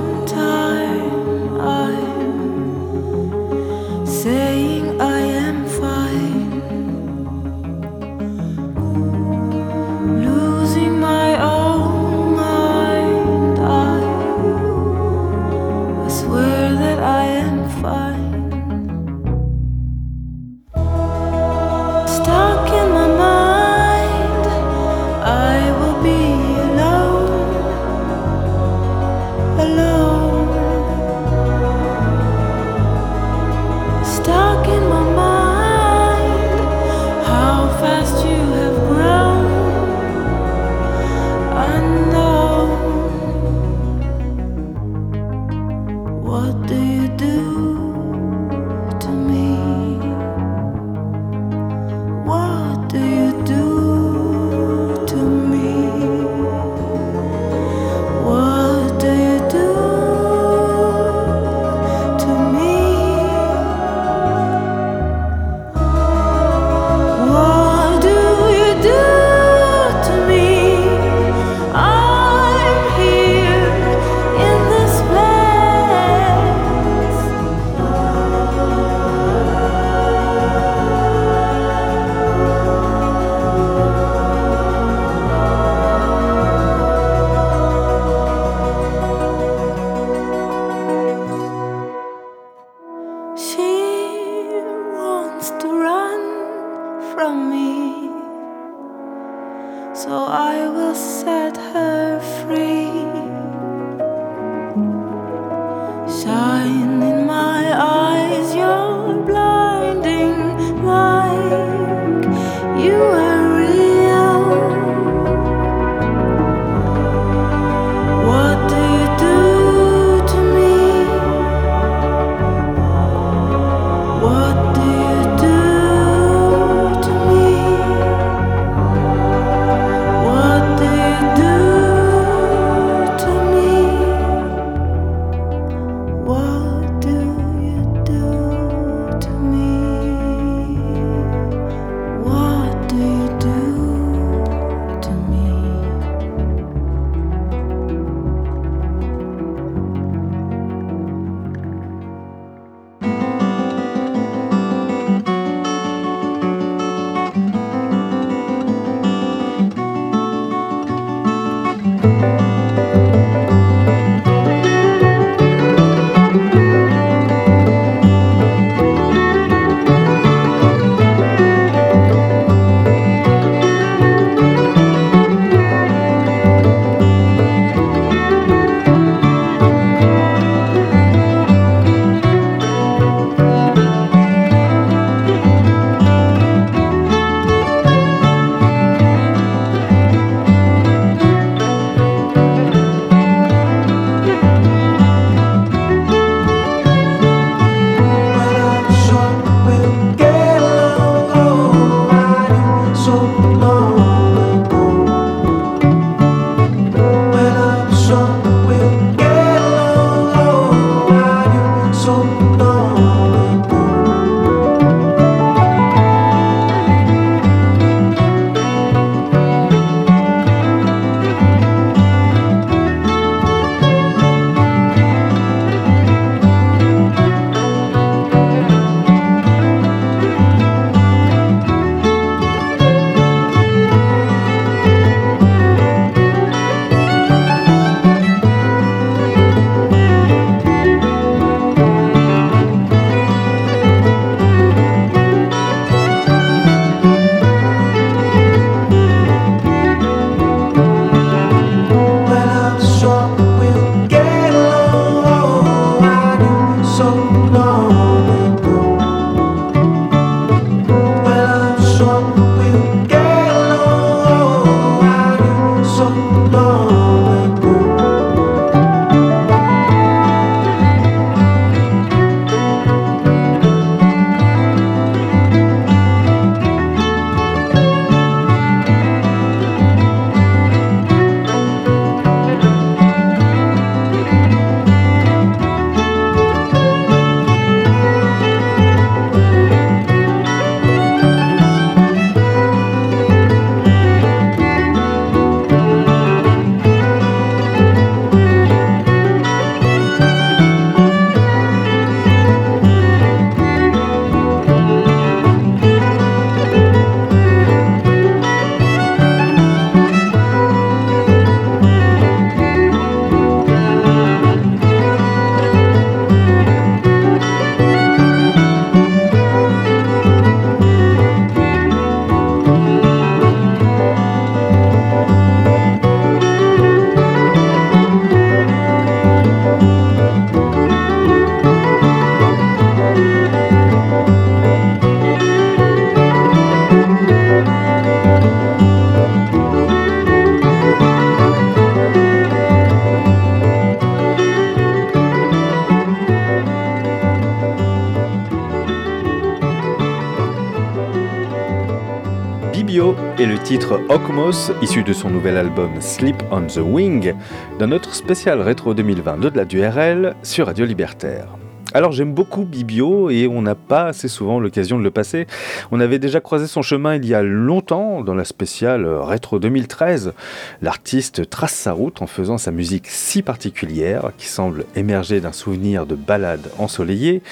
Speaker 3: titre Okmos, issu de son nouvel album Sleep on the Wing, dans notre spécial rétro 2022 de la DURL sur Radio Libertaire. Alors j'aime beaucoup Bibio et on n'a pas assez souvent l'occasion de le passer. On avait déjà croisé son chemin il y a longtemps dans la spéciale rétro 2013. L'artiste trace sa route en faisant sa musique si particulière qui semble émerger d'un souvenir de balade ensoleillée.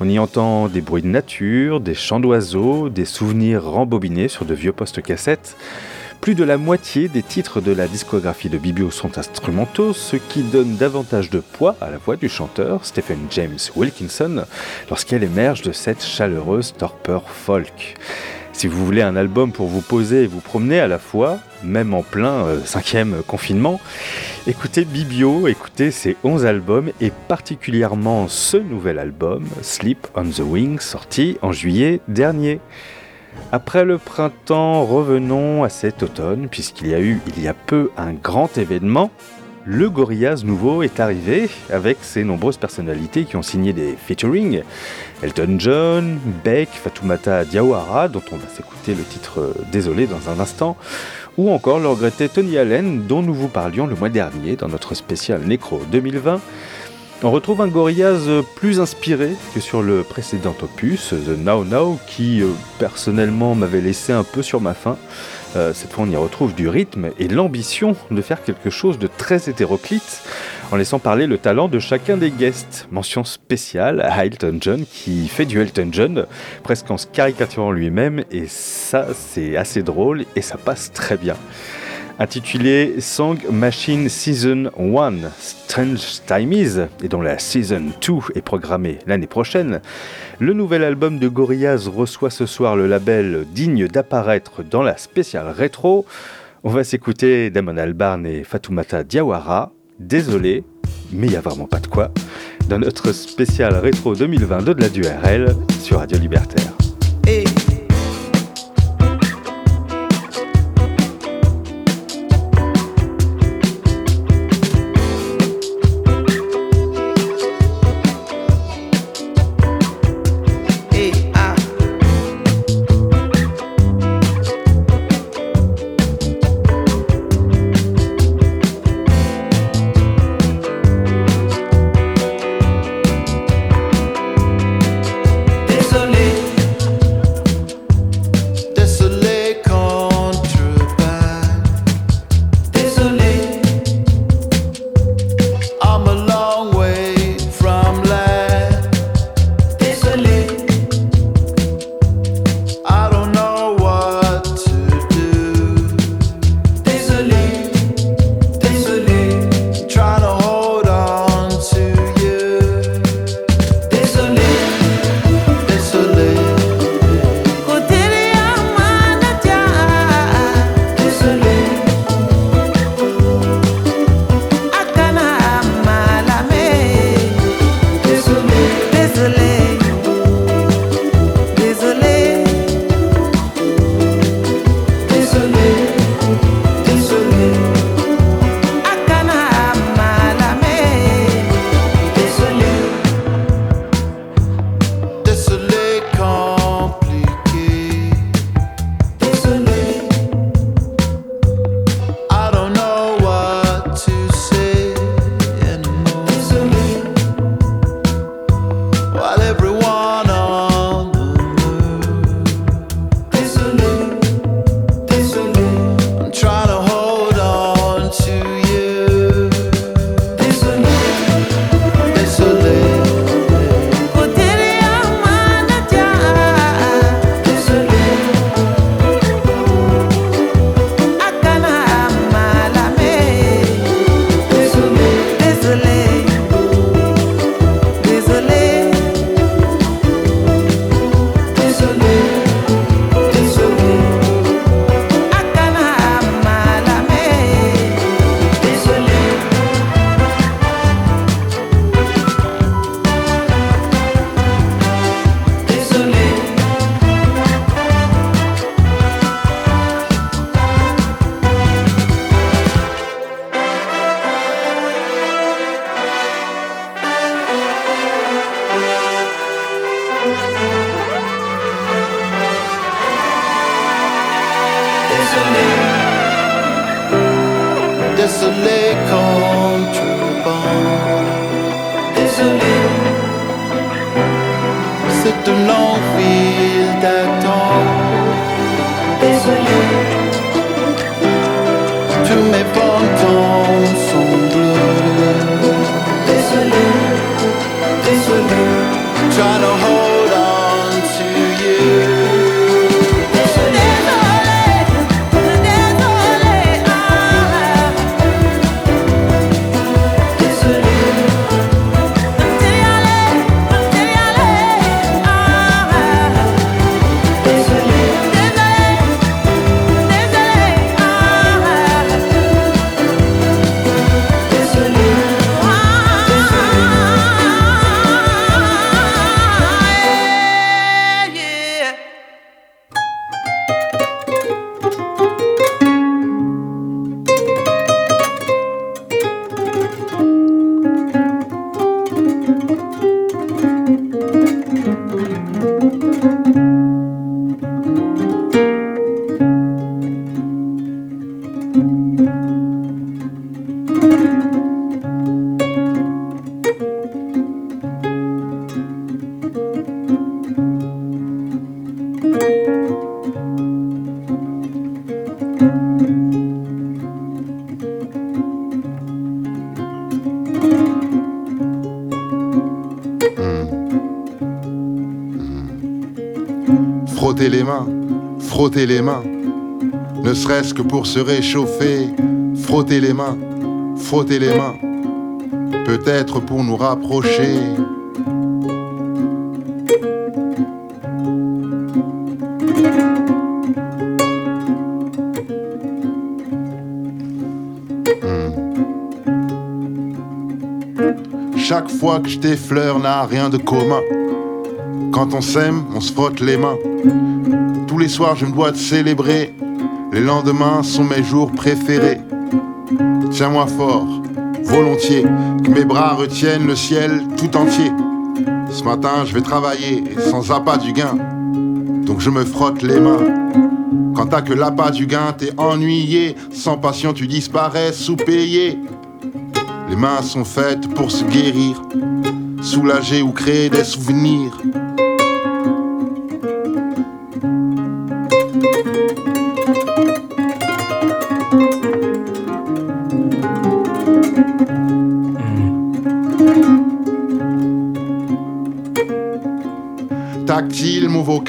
Speaker 3: On y entend des bruits de nature, des chants d'oiseaux, des souvenirs rembobinés sur de vieux postes cassettes. Plus de la moitié des titres de la discographie de Bibio sont instrumentaux, ce qui donne davantage de poids à la voix du chanteur Stephen James Wilkinson lorsqu'elle émerge de cette chaleureuse torpeur folk. Si vous voulez un album pour vous poser et vous promener à la fois, même en plein euh, cinquième confinement, écoutez Bibio, écoutez ses 11 albums et particulièrement ce nouvel album, Sleep on the Wing, sorti en juillet dernier. Après le printemps, revenons à cet automne, puisqu'il y a eu il y a peu un grand événement. Le Gorillaz nouveau est arrivé avec ses nombreuses personnalités qui ont signé des featuring. Elton John, Beck, Fatoumata Diawara, dont on va s'écouter le titre euh, Désolé dans un instant, ou encore le regretté Tony Allen, dont nous vous parlions le mois dernier dans notre spécial Necro 2020. On retrouve un Gorillaz plus inspiré que sur le précédent opus, The Now Now, qui euh, personnellement m'avait laissé un peu sur ma faim. Euh, cette fois, on y retrouve du rythme et l'ambition de faire quelque chose de très hétéroclite, en laissant parler le talent de chacun des guests. Mention spéciale à Elton John, qui fait du Elton John, presque en se caricaturant lui-même, et ça, c'est assez drôle et ça passe très bien intitulé Song Machine Season 1 Strange Times et dont la Season 2 est programmée l'année prochaine, le nouvel album de Gorillaz reçoit ce soir le label digne d'apparaître dans la spéciale rétro. On va s'écouter Damon Albarn et Fatoumata Diawara. Désolé, mais il n'y a vraiment pas de quoi. Dans notre spécial rétro 2022 de la DURL sur Radio Libertaire.
Speaker 9: Que pour se réchauffer. Frotter les mains, frotter les mains, peut-être pour nous rapprocher. Chaque fois que je t'effleure n'a rien de commun. Quand on s'aime, on se frotte les mains. Tous les soirs, je me dois de célébrer. Les lendemains sont mes jours préférés. Tiens-moi fort, volontiers, que mes bras retiennent le ciel tout entier. Ce matin, je vais travailler sans appât du gain. Donc je me frotte les mains. Quand t'as que l'appât du gain, t'es ennuyé. Sans passion, tu disparais sous-payé. Les mains sont faites pour se guérir, soulager ou créer des souvenirs.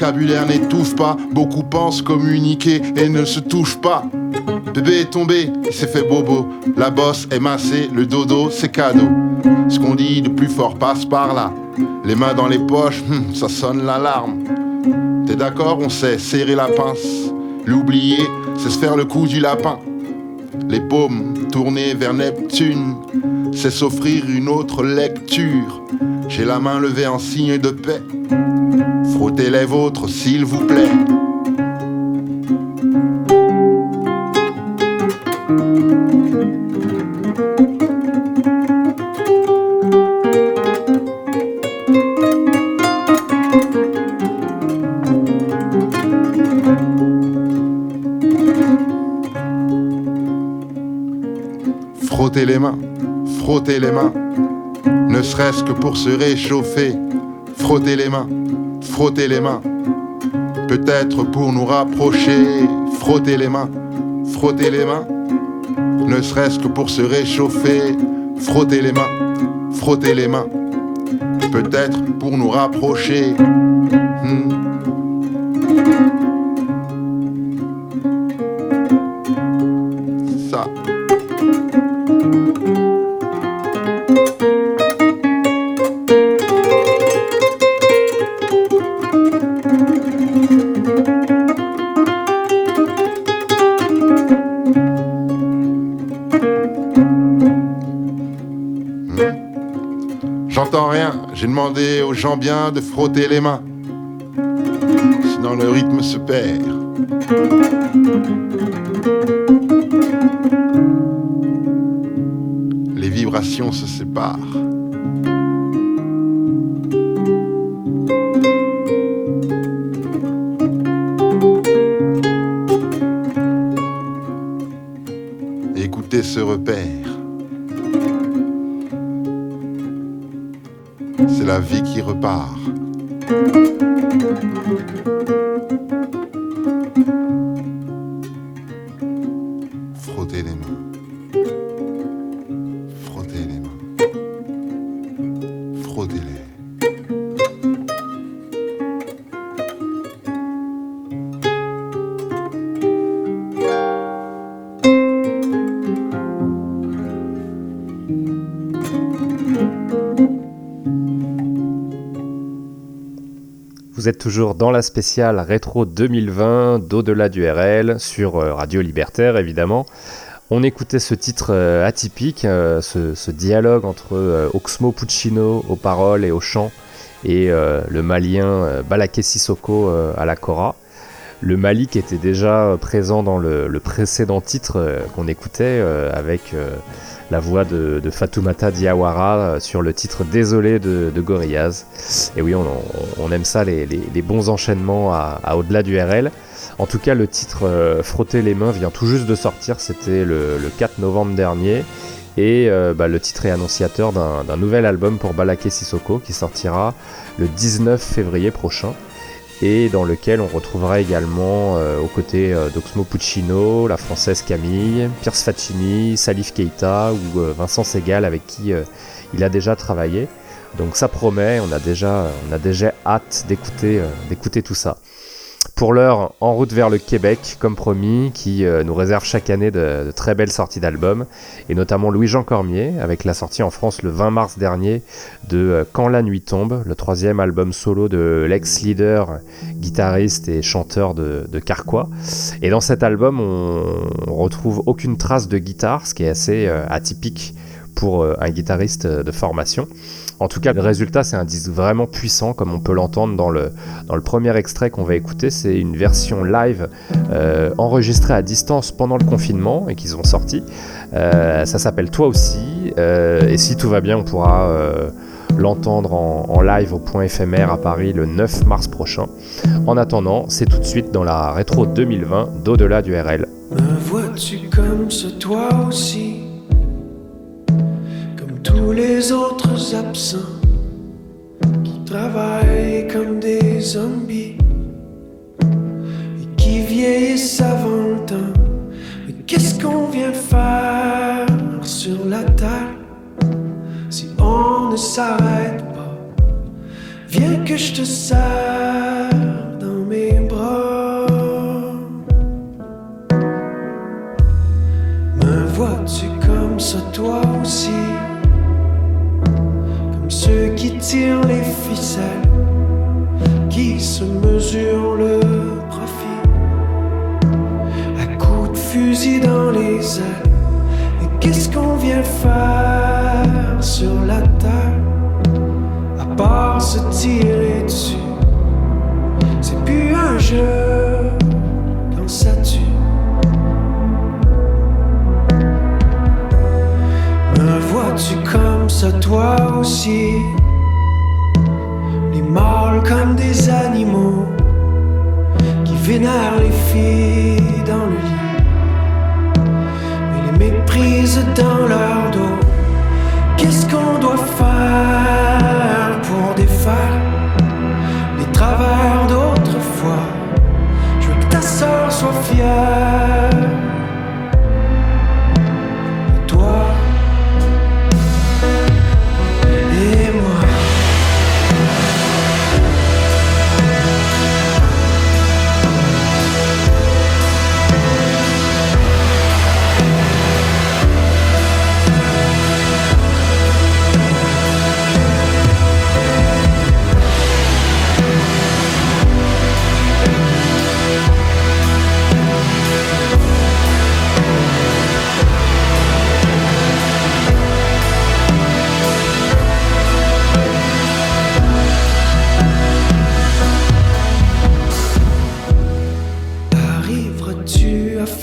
Speaker 9: Vocabulaire n'étouffe pas. Beaucoup pensent communiquer et ne se touchent pas. Bébé est tombé, il s'est fait bobo. La bosse est massée, le dodo c'est cadeau. Ce qu'on dit de plus fort passe par là. Les mains dans les poches, hum, ça sonne l'alarme. T'es d'accord, on sait serrer la pince. L'oublier, c'est se faire le coup du lapin. Les paumes tournées vers Neptune, c'est s'offrir une autre lecture. J'ai la main levée en signe de paix. Frottez les vôtres, s'il vous plaît. Frottez les mains, frottez les mains, ne serait-ce que pour se réchauffer. Frottez les mains, frottez les mains, peut-être pour nous rapprocher. Frottez les mains, frottez les mains, ne serait-ce que pour se réchauffer. Frottez les mains, frottez les mains, peut-être pour nous rapprocher. Gens bien de frotter les mains.
Speaker 1: Vous êtes toujours dans la spéciale rétro 2020 d'au-delà du RL sur euh, Radio Libertaire évidemment. On écoutait ce titre euh, atypique, euh, ce, dialogue entre Oxmo Puccino aux paroles et au chant et le malien Balaké Sissoko à la kora. Le Mali qui était déjà présent dans le, précédent titre qu'on écoutait avec la voix de, de Fatoumata Diawara euh, sur le titre Désolé de, Gorillaz. Et oui, on, aime ça, les, bons enchaînements à, au-delà du RL. En tout cas, le titre euh, Frotter les mains vient tout juste de sortir, c'était le, le 4 novembre dernier. Et euh, bah, le titre est annonciateur d'un d'un nouvel album pour Balaké Sissoko qui sortira le 19 février prochain et dans lequel on retrouvera également euh, aux côtés euh, d'Oxmo Puccino, la française Camille, Pierce Faccini, Salif Keita ou euh, Vincent Segal avec qui euh, il a déjà travaillé. Donc ça promet, on a déjà, on a déjà hâte d'écouter d'écouter tout ça. Pour l'heure, en route vers le Québec, comme promis, qui euh, nous réserve chaque année de, très belles sorties d'albums, et notamment Louis-Jean Cormier, avec la sortie en France le 20 mars dernier de euh, Quand la nuit tombe, le troisième album solo de l'ex-leader, guitariste et chanteur de, Carquois. Et dans cet album, on, retrouve aucune trace de guitare, ce qui est assez euh, atypique pour un guitariste de formation. En tout cas, le résultat, c'est un disque vraiment puissant, comme on peut l'entendre dans le, dans le premier extrait qu'on va écouter. C'est une version live euh, enregistrée à distance pendant le confinement et qu'ils ont sorti. Euh, ça s'appelle Toi aussi. euh, et si tout va bien, on pourra l'entendre en, en live au point éphémère à Paris le 9 mars prochain. En attendant, c'est tout de suite dans la rétro 2020 d'au-delà du RL.
Speaker 10: Me vois-tu comme ce toi aussi? Tous les autres absents Qui travaillent comme des zombies Et qui vieillissent avant le temps. Mais qu'est-ce qu'on vient faire sur la terre Si on ne s'arrête pas? Viens que je te serre dans mes bras. Me vois-tu comme ça toi aussi? Ceux qui tirent les ficelles Qui se mesurent le profit. À coups de fusil dans les ailes Et qu'est-ce qu'on vient faire sur la terre? À part se tirer dessus C'est plus un jeu quand ça tue Me vois-tu comme ça toi aussi. Les mâles comme des animaux Qui vénèrent les filles dans le lit Et les méprisent dans leur dos. Qu'est-ce qu'on doit faire pour défaire Les travers d'autrefois? Je veux que ta soeur soit fière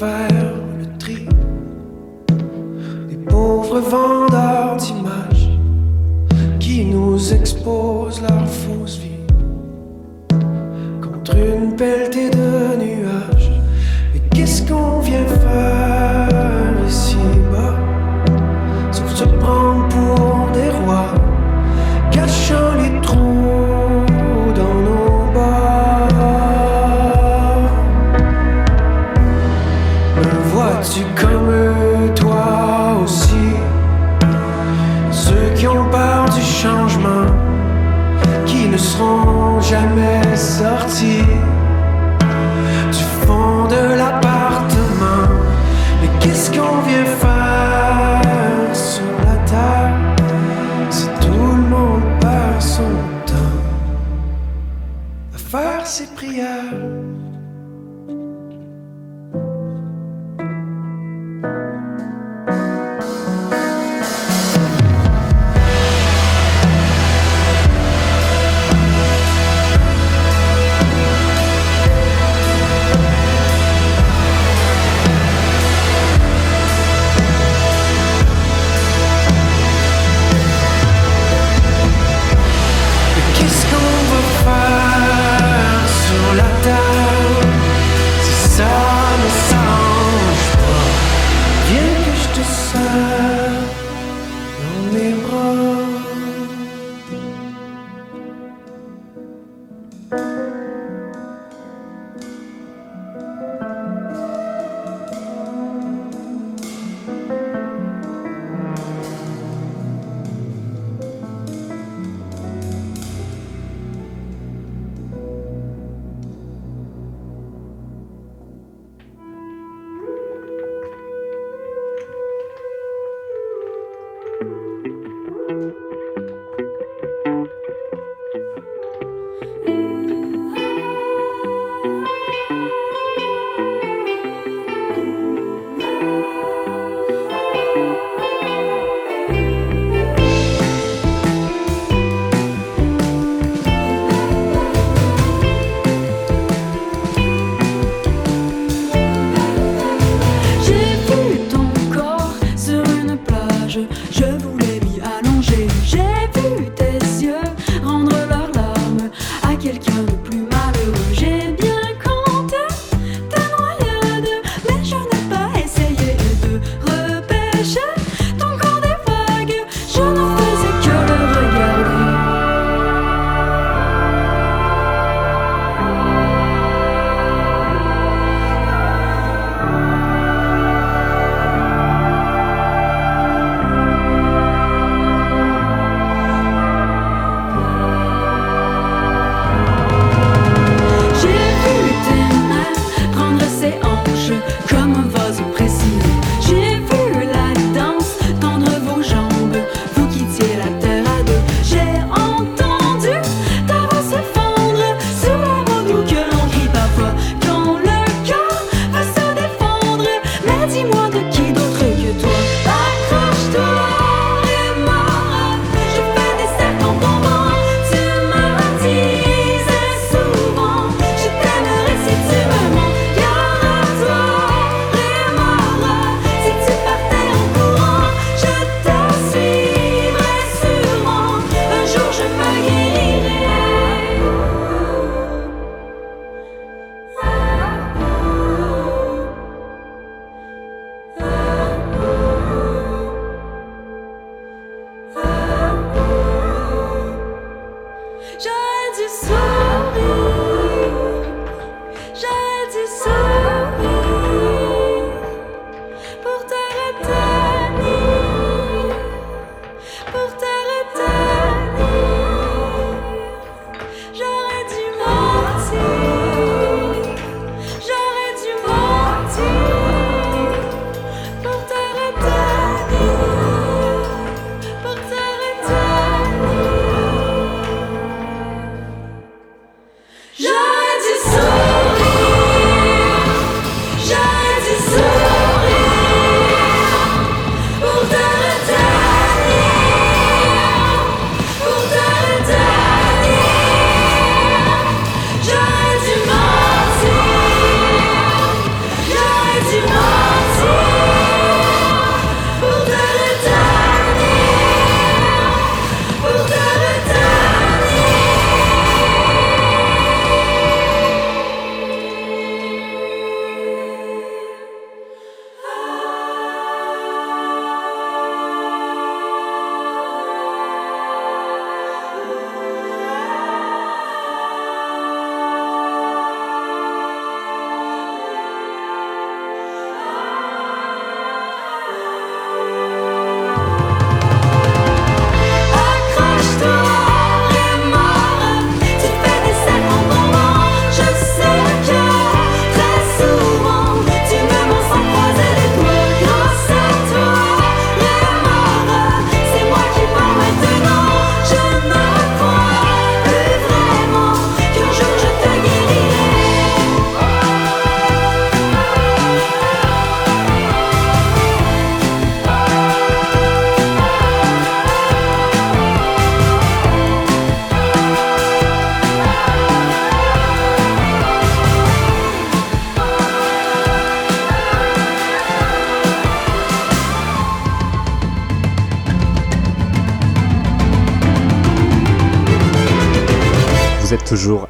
Speaker 10: faire le tri. Des pauvres vendeurs d'images qui nous exposent leur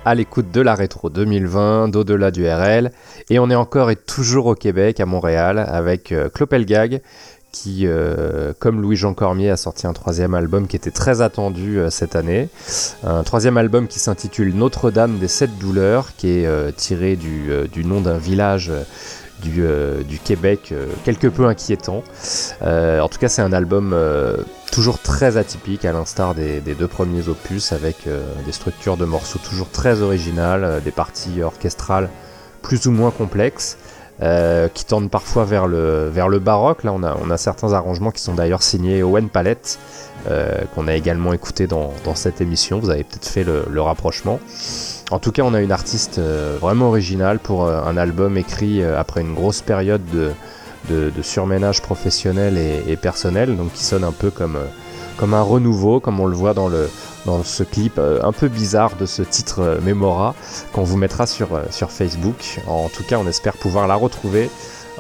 Speaker 4: à
Speaker 1: l'écoute de la rétro 2020, d'au-delà du RL, et on est encore et toujours au Québec, à Montréal, avec euh, Clopelgag, qui, euh, comme Louis-Jean Cormier, a sorti un troisième album qui était très attendu euh, cette année. Un troisième album qui s'intitule Notre-Dame des Sept Douleurs, qui est euh, tiré du, nom d'un village du, euh, du Québec euh, quelque peu inquiétant. Euh, en tout cas, c'est un album toujours très atypique, à l'instar des, deux premiers opus, avec des structures de morceaux toujours très originales, des parties orchestrales plus ou moins complexes. qui tendent parfois vers le, vers le baroque. Là, on a, on a certains arrangements qui sont d'ailleurs signés Owen Palette, euh, qu'on a également écouté dans, cette émission. Vous avez peut-être fait le, rapprochement. En tout cas, on a une artiste euh, vraiment originale pour euh, un album écrit après une grosse période de, surménage professionnel et, personnel, donc qui sonne un peu comme, un renouveau, comme on le voit dans, ce clip un peu bizarre de ce titre Memora, qu'on vous mettra sur, Facebook. En tout cas, on espère pouvoir la retrouver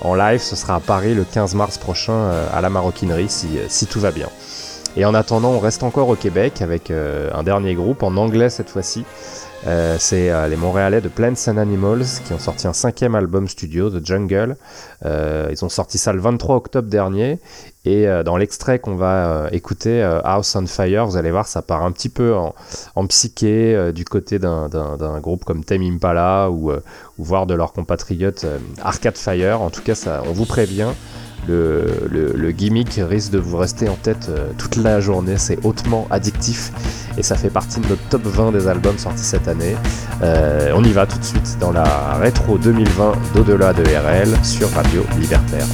Speaker 1: en live. Ce sera à Paris le 15 mars prochain à la Maroquinerie, si tout va bien. Et en attendant, on reste encore au Québec avec euh, un dernier groupe, en anglais cette fois-ci. Euh, c'est euh, les Montréalais de Plants and Animals qui ont sorti un cinquième album studio, The Jungle. Ils ont sorti ça le 23 octobre dernier. Et dans l'extrait qu'on va écouter, House on Fire, vous allez voir, ça part un petit peu en, psyché du côté d'un- groupe comme Tame Impala ou, ou voire de leurs compatriotes Arcade Fire. En tout cas, on vous prévient. Le, gimmick risque de vous rester en tête euh, toute la journée, c'est hautement addictif et ça fait partie de notre top 20 des albums sortis cette année. Euh, on y va tout de suite dans la rétro 2020 d'au-delà de RL sur Radio Libertaire.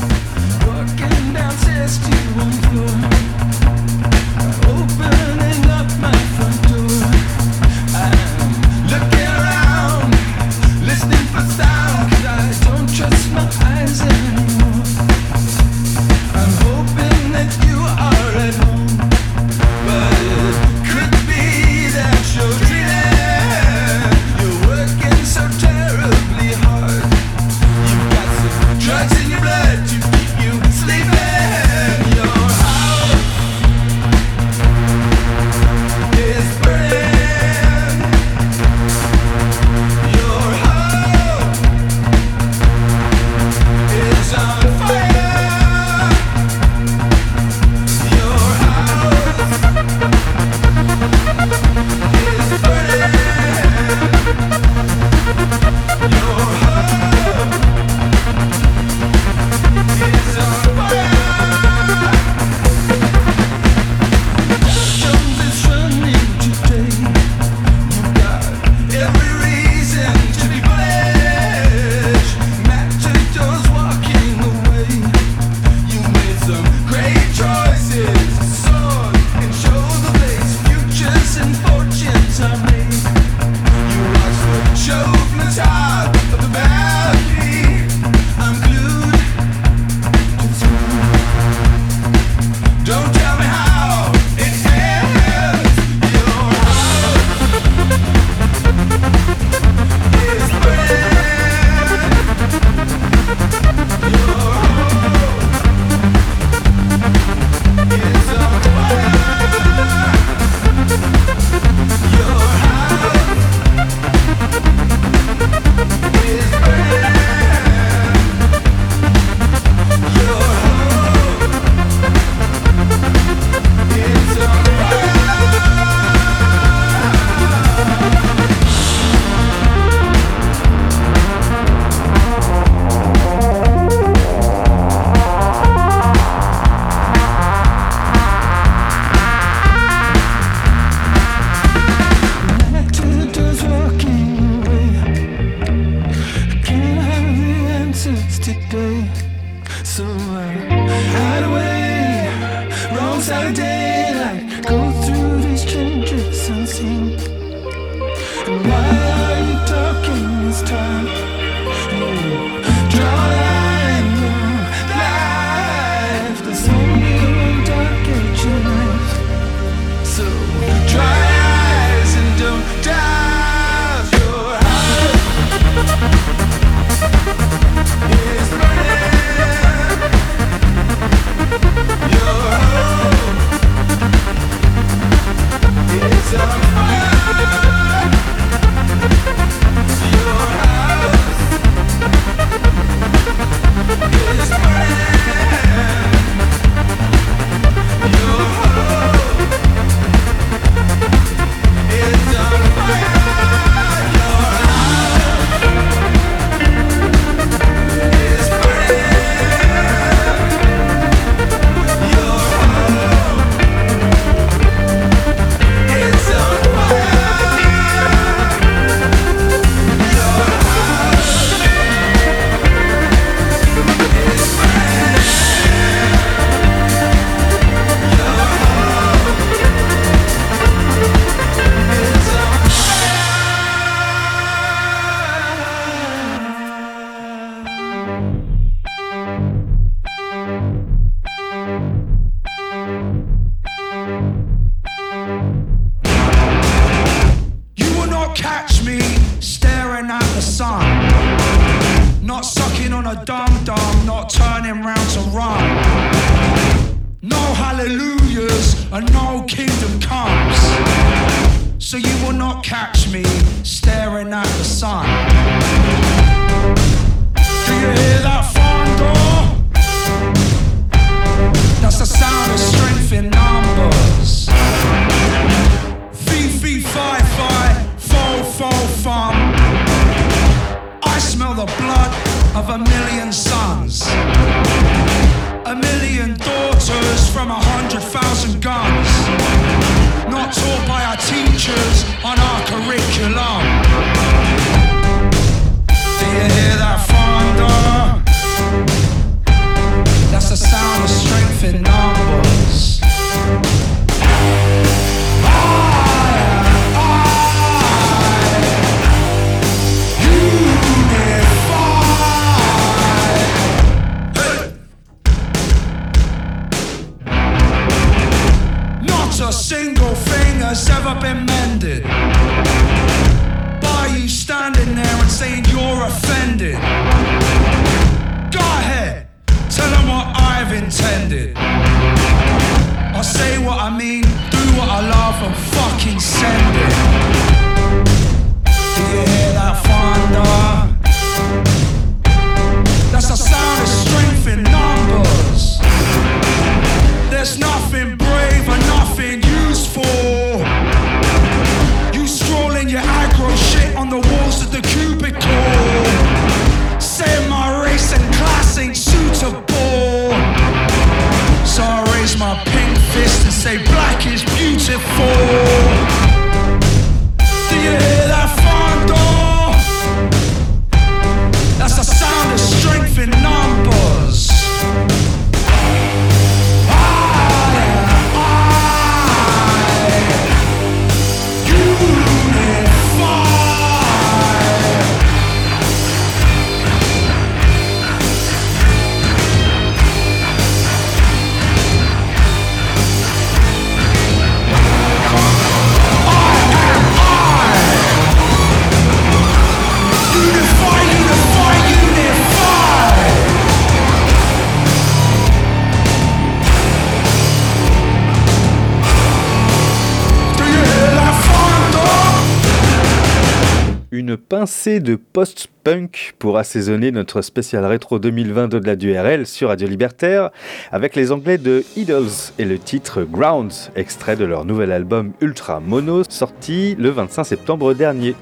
Speaker 3: De post-punk pour assaisonner notre spécial rétro 2020 de la DURL sur Radio Libertaire avec les anglais de Idols et le titre Grounds, extrait de leur nouvel album Ultra Mono sorti le 25 septembre dernier.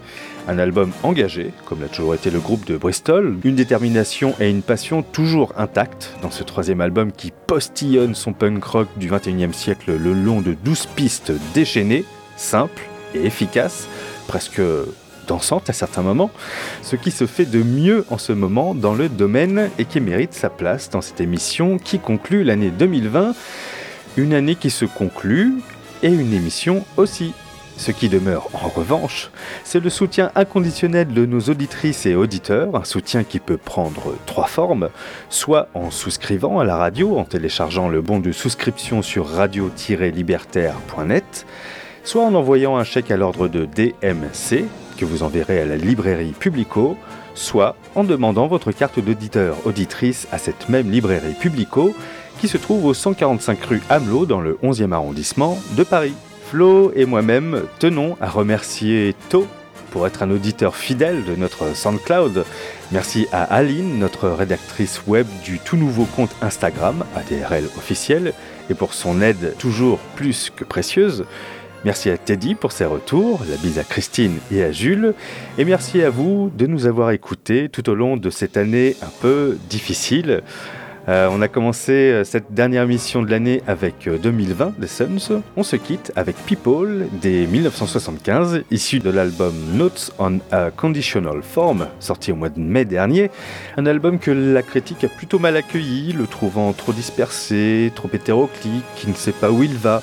Speaker 3: Un album engagé, comme l'a toujours été le groupe de Bristol, une détermination et une passion toujours intactes dans ce troisième album qui postillonne son punk rock du 21e siècle le long de 12 pistes déchaînées, simples et efficaces, presque dansante à certains moments, ce qui se fait de mieux en ce moment dans le domaine et qui mérite sa place dans cette émission qui conclut l'année 2020, une année qui se conclut et une émission aussi. Ce qui demeure en revanche, c'est le soutien inconditionnel de nos auditrices et auditeurs, un soutien qui peut prendre trois formes, soit en souscrivant à la radio, en téléchargeant le bon de souscription sur radio-libertaire.net, soit en envoyant un chèque à l'ordre de DMC, que vous enverrez à la librairie Publico, soit en demandant votre carte d'auditeur auditrice à cette même librairie Publico, qui se trouve au 145 rue Hamelot dans le 11e arrondissement de Paris. Flo et moi-même tenons à remercier To pour être un auditeur fidèle de notre SoundCloud. Merci à Aline, notre rédactrice web du tout nouveau compte Instagram, ADRL officiel, et pour son aide toujours plus que précieuse. Merci à Teddy pour ses retours, la bise à Christine et à Jules, et merci à vous de nous avoir écoutés tout au long de cette année un peu difficile. Euh, on a commencé euh, cette dernière mission de l'année avec euh, 2020 des Suns. On se quitte avec People des 1975, issu de l'album Notes on a Conditional Form, sorti au mois de mai dernier. Un album que la critique a plutôt mal accueilli, le trouvant trop dispersé, trop hétéroclite, qui ne sait pas où il va.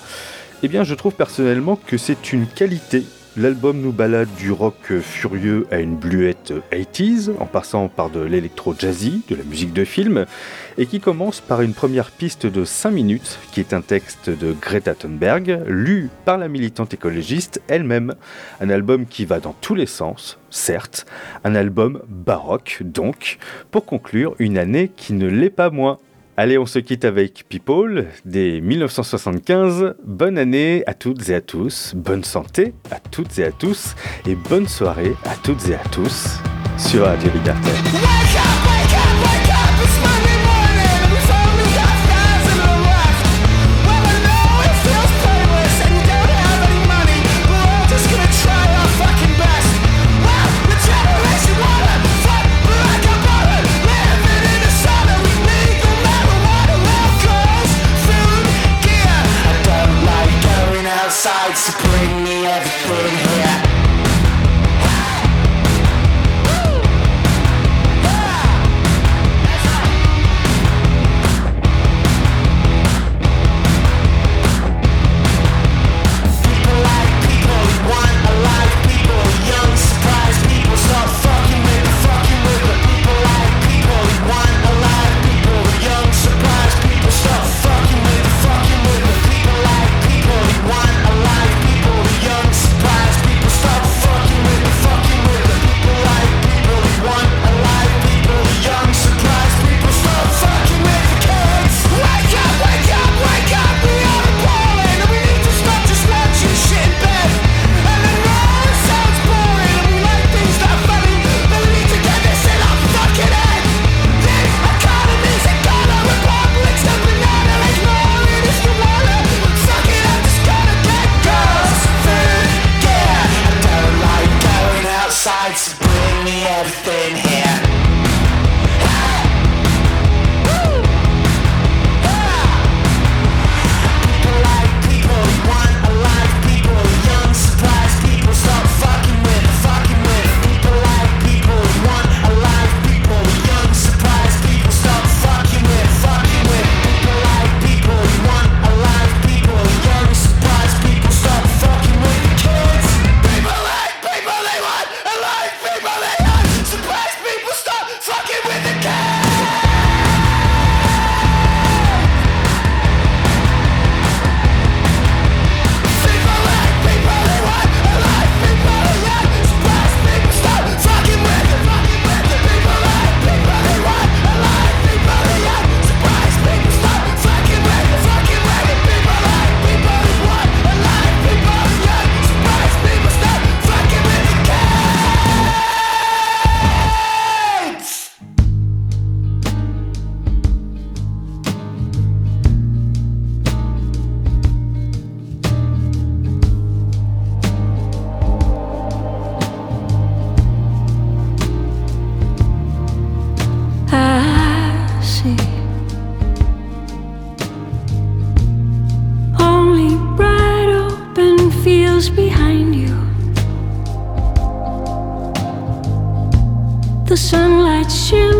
Speaker 3: Eh bien, je trouve personnellement que c'est une qualité
Speaker 11: L'album nous balade du rock furieux à une bluette 80s, en passant par de l'électro jazzy, de la musique de film, et qui commence par une première piste de 5 minutes, qui est un texte de Greta Thunberg, lu par la militante écologiste elle-même. Un album qui va dans tous les sens, certes, un album baroque donc, pour conclure une année qui ne l'est pas moins. Allez, on se quitte avec People dès 1975. Bonne année à toutes et à tous, bonne santé à toutes et à tous, et bonne soirée à toutes et à tous sur Radio Libertaire.
Speaker 8: Fields behind you. The sunlight shimmers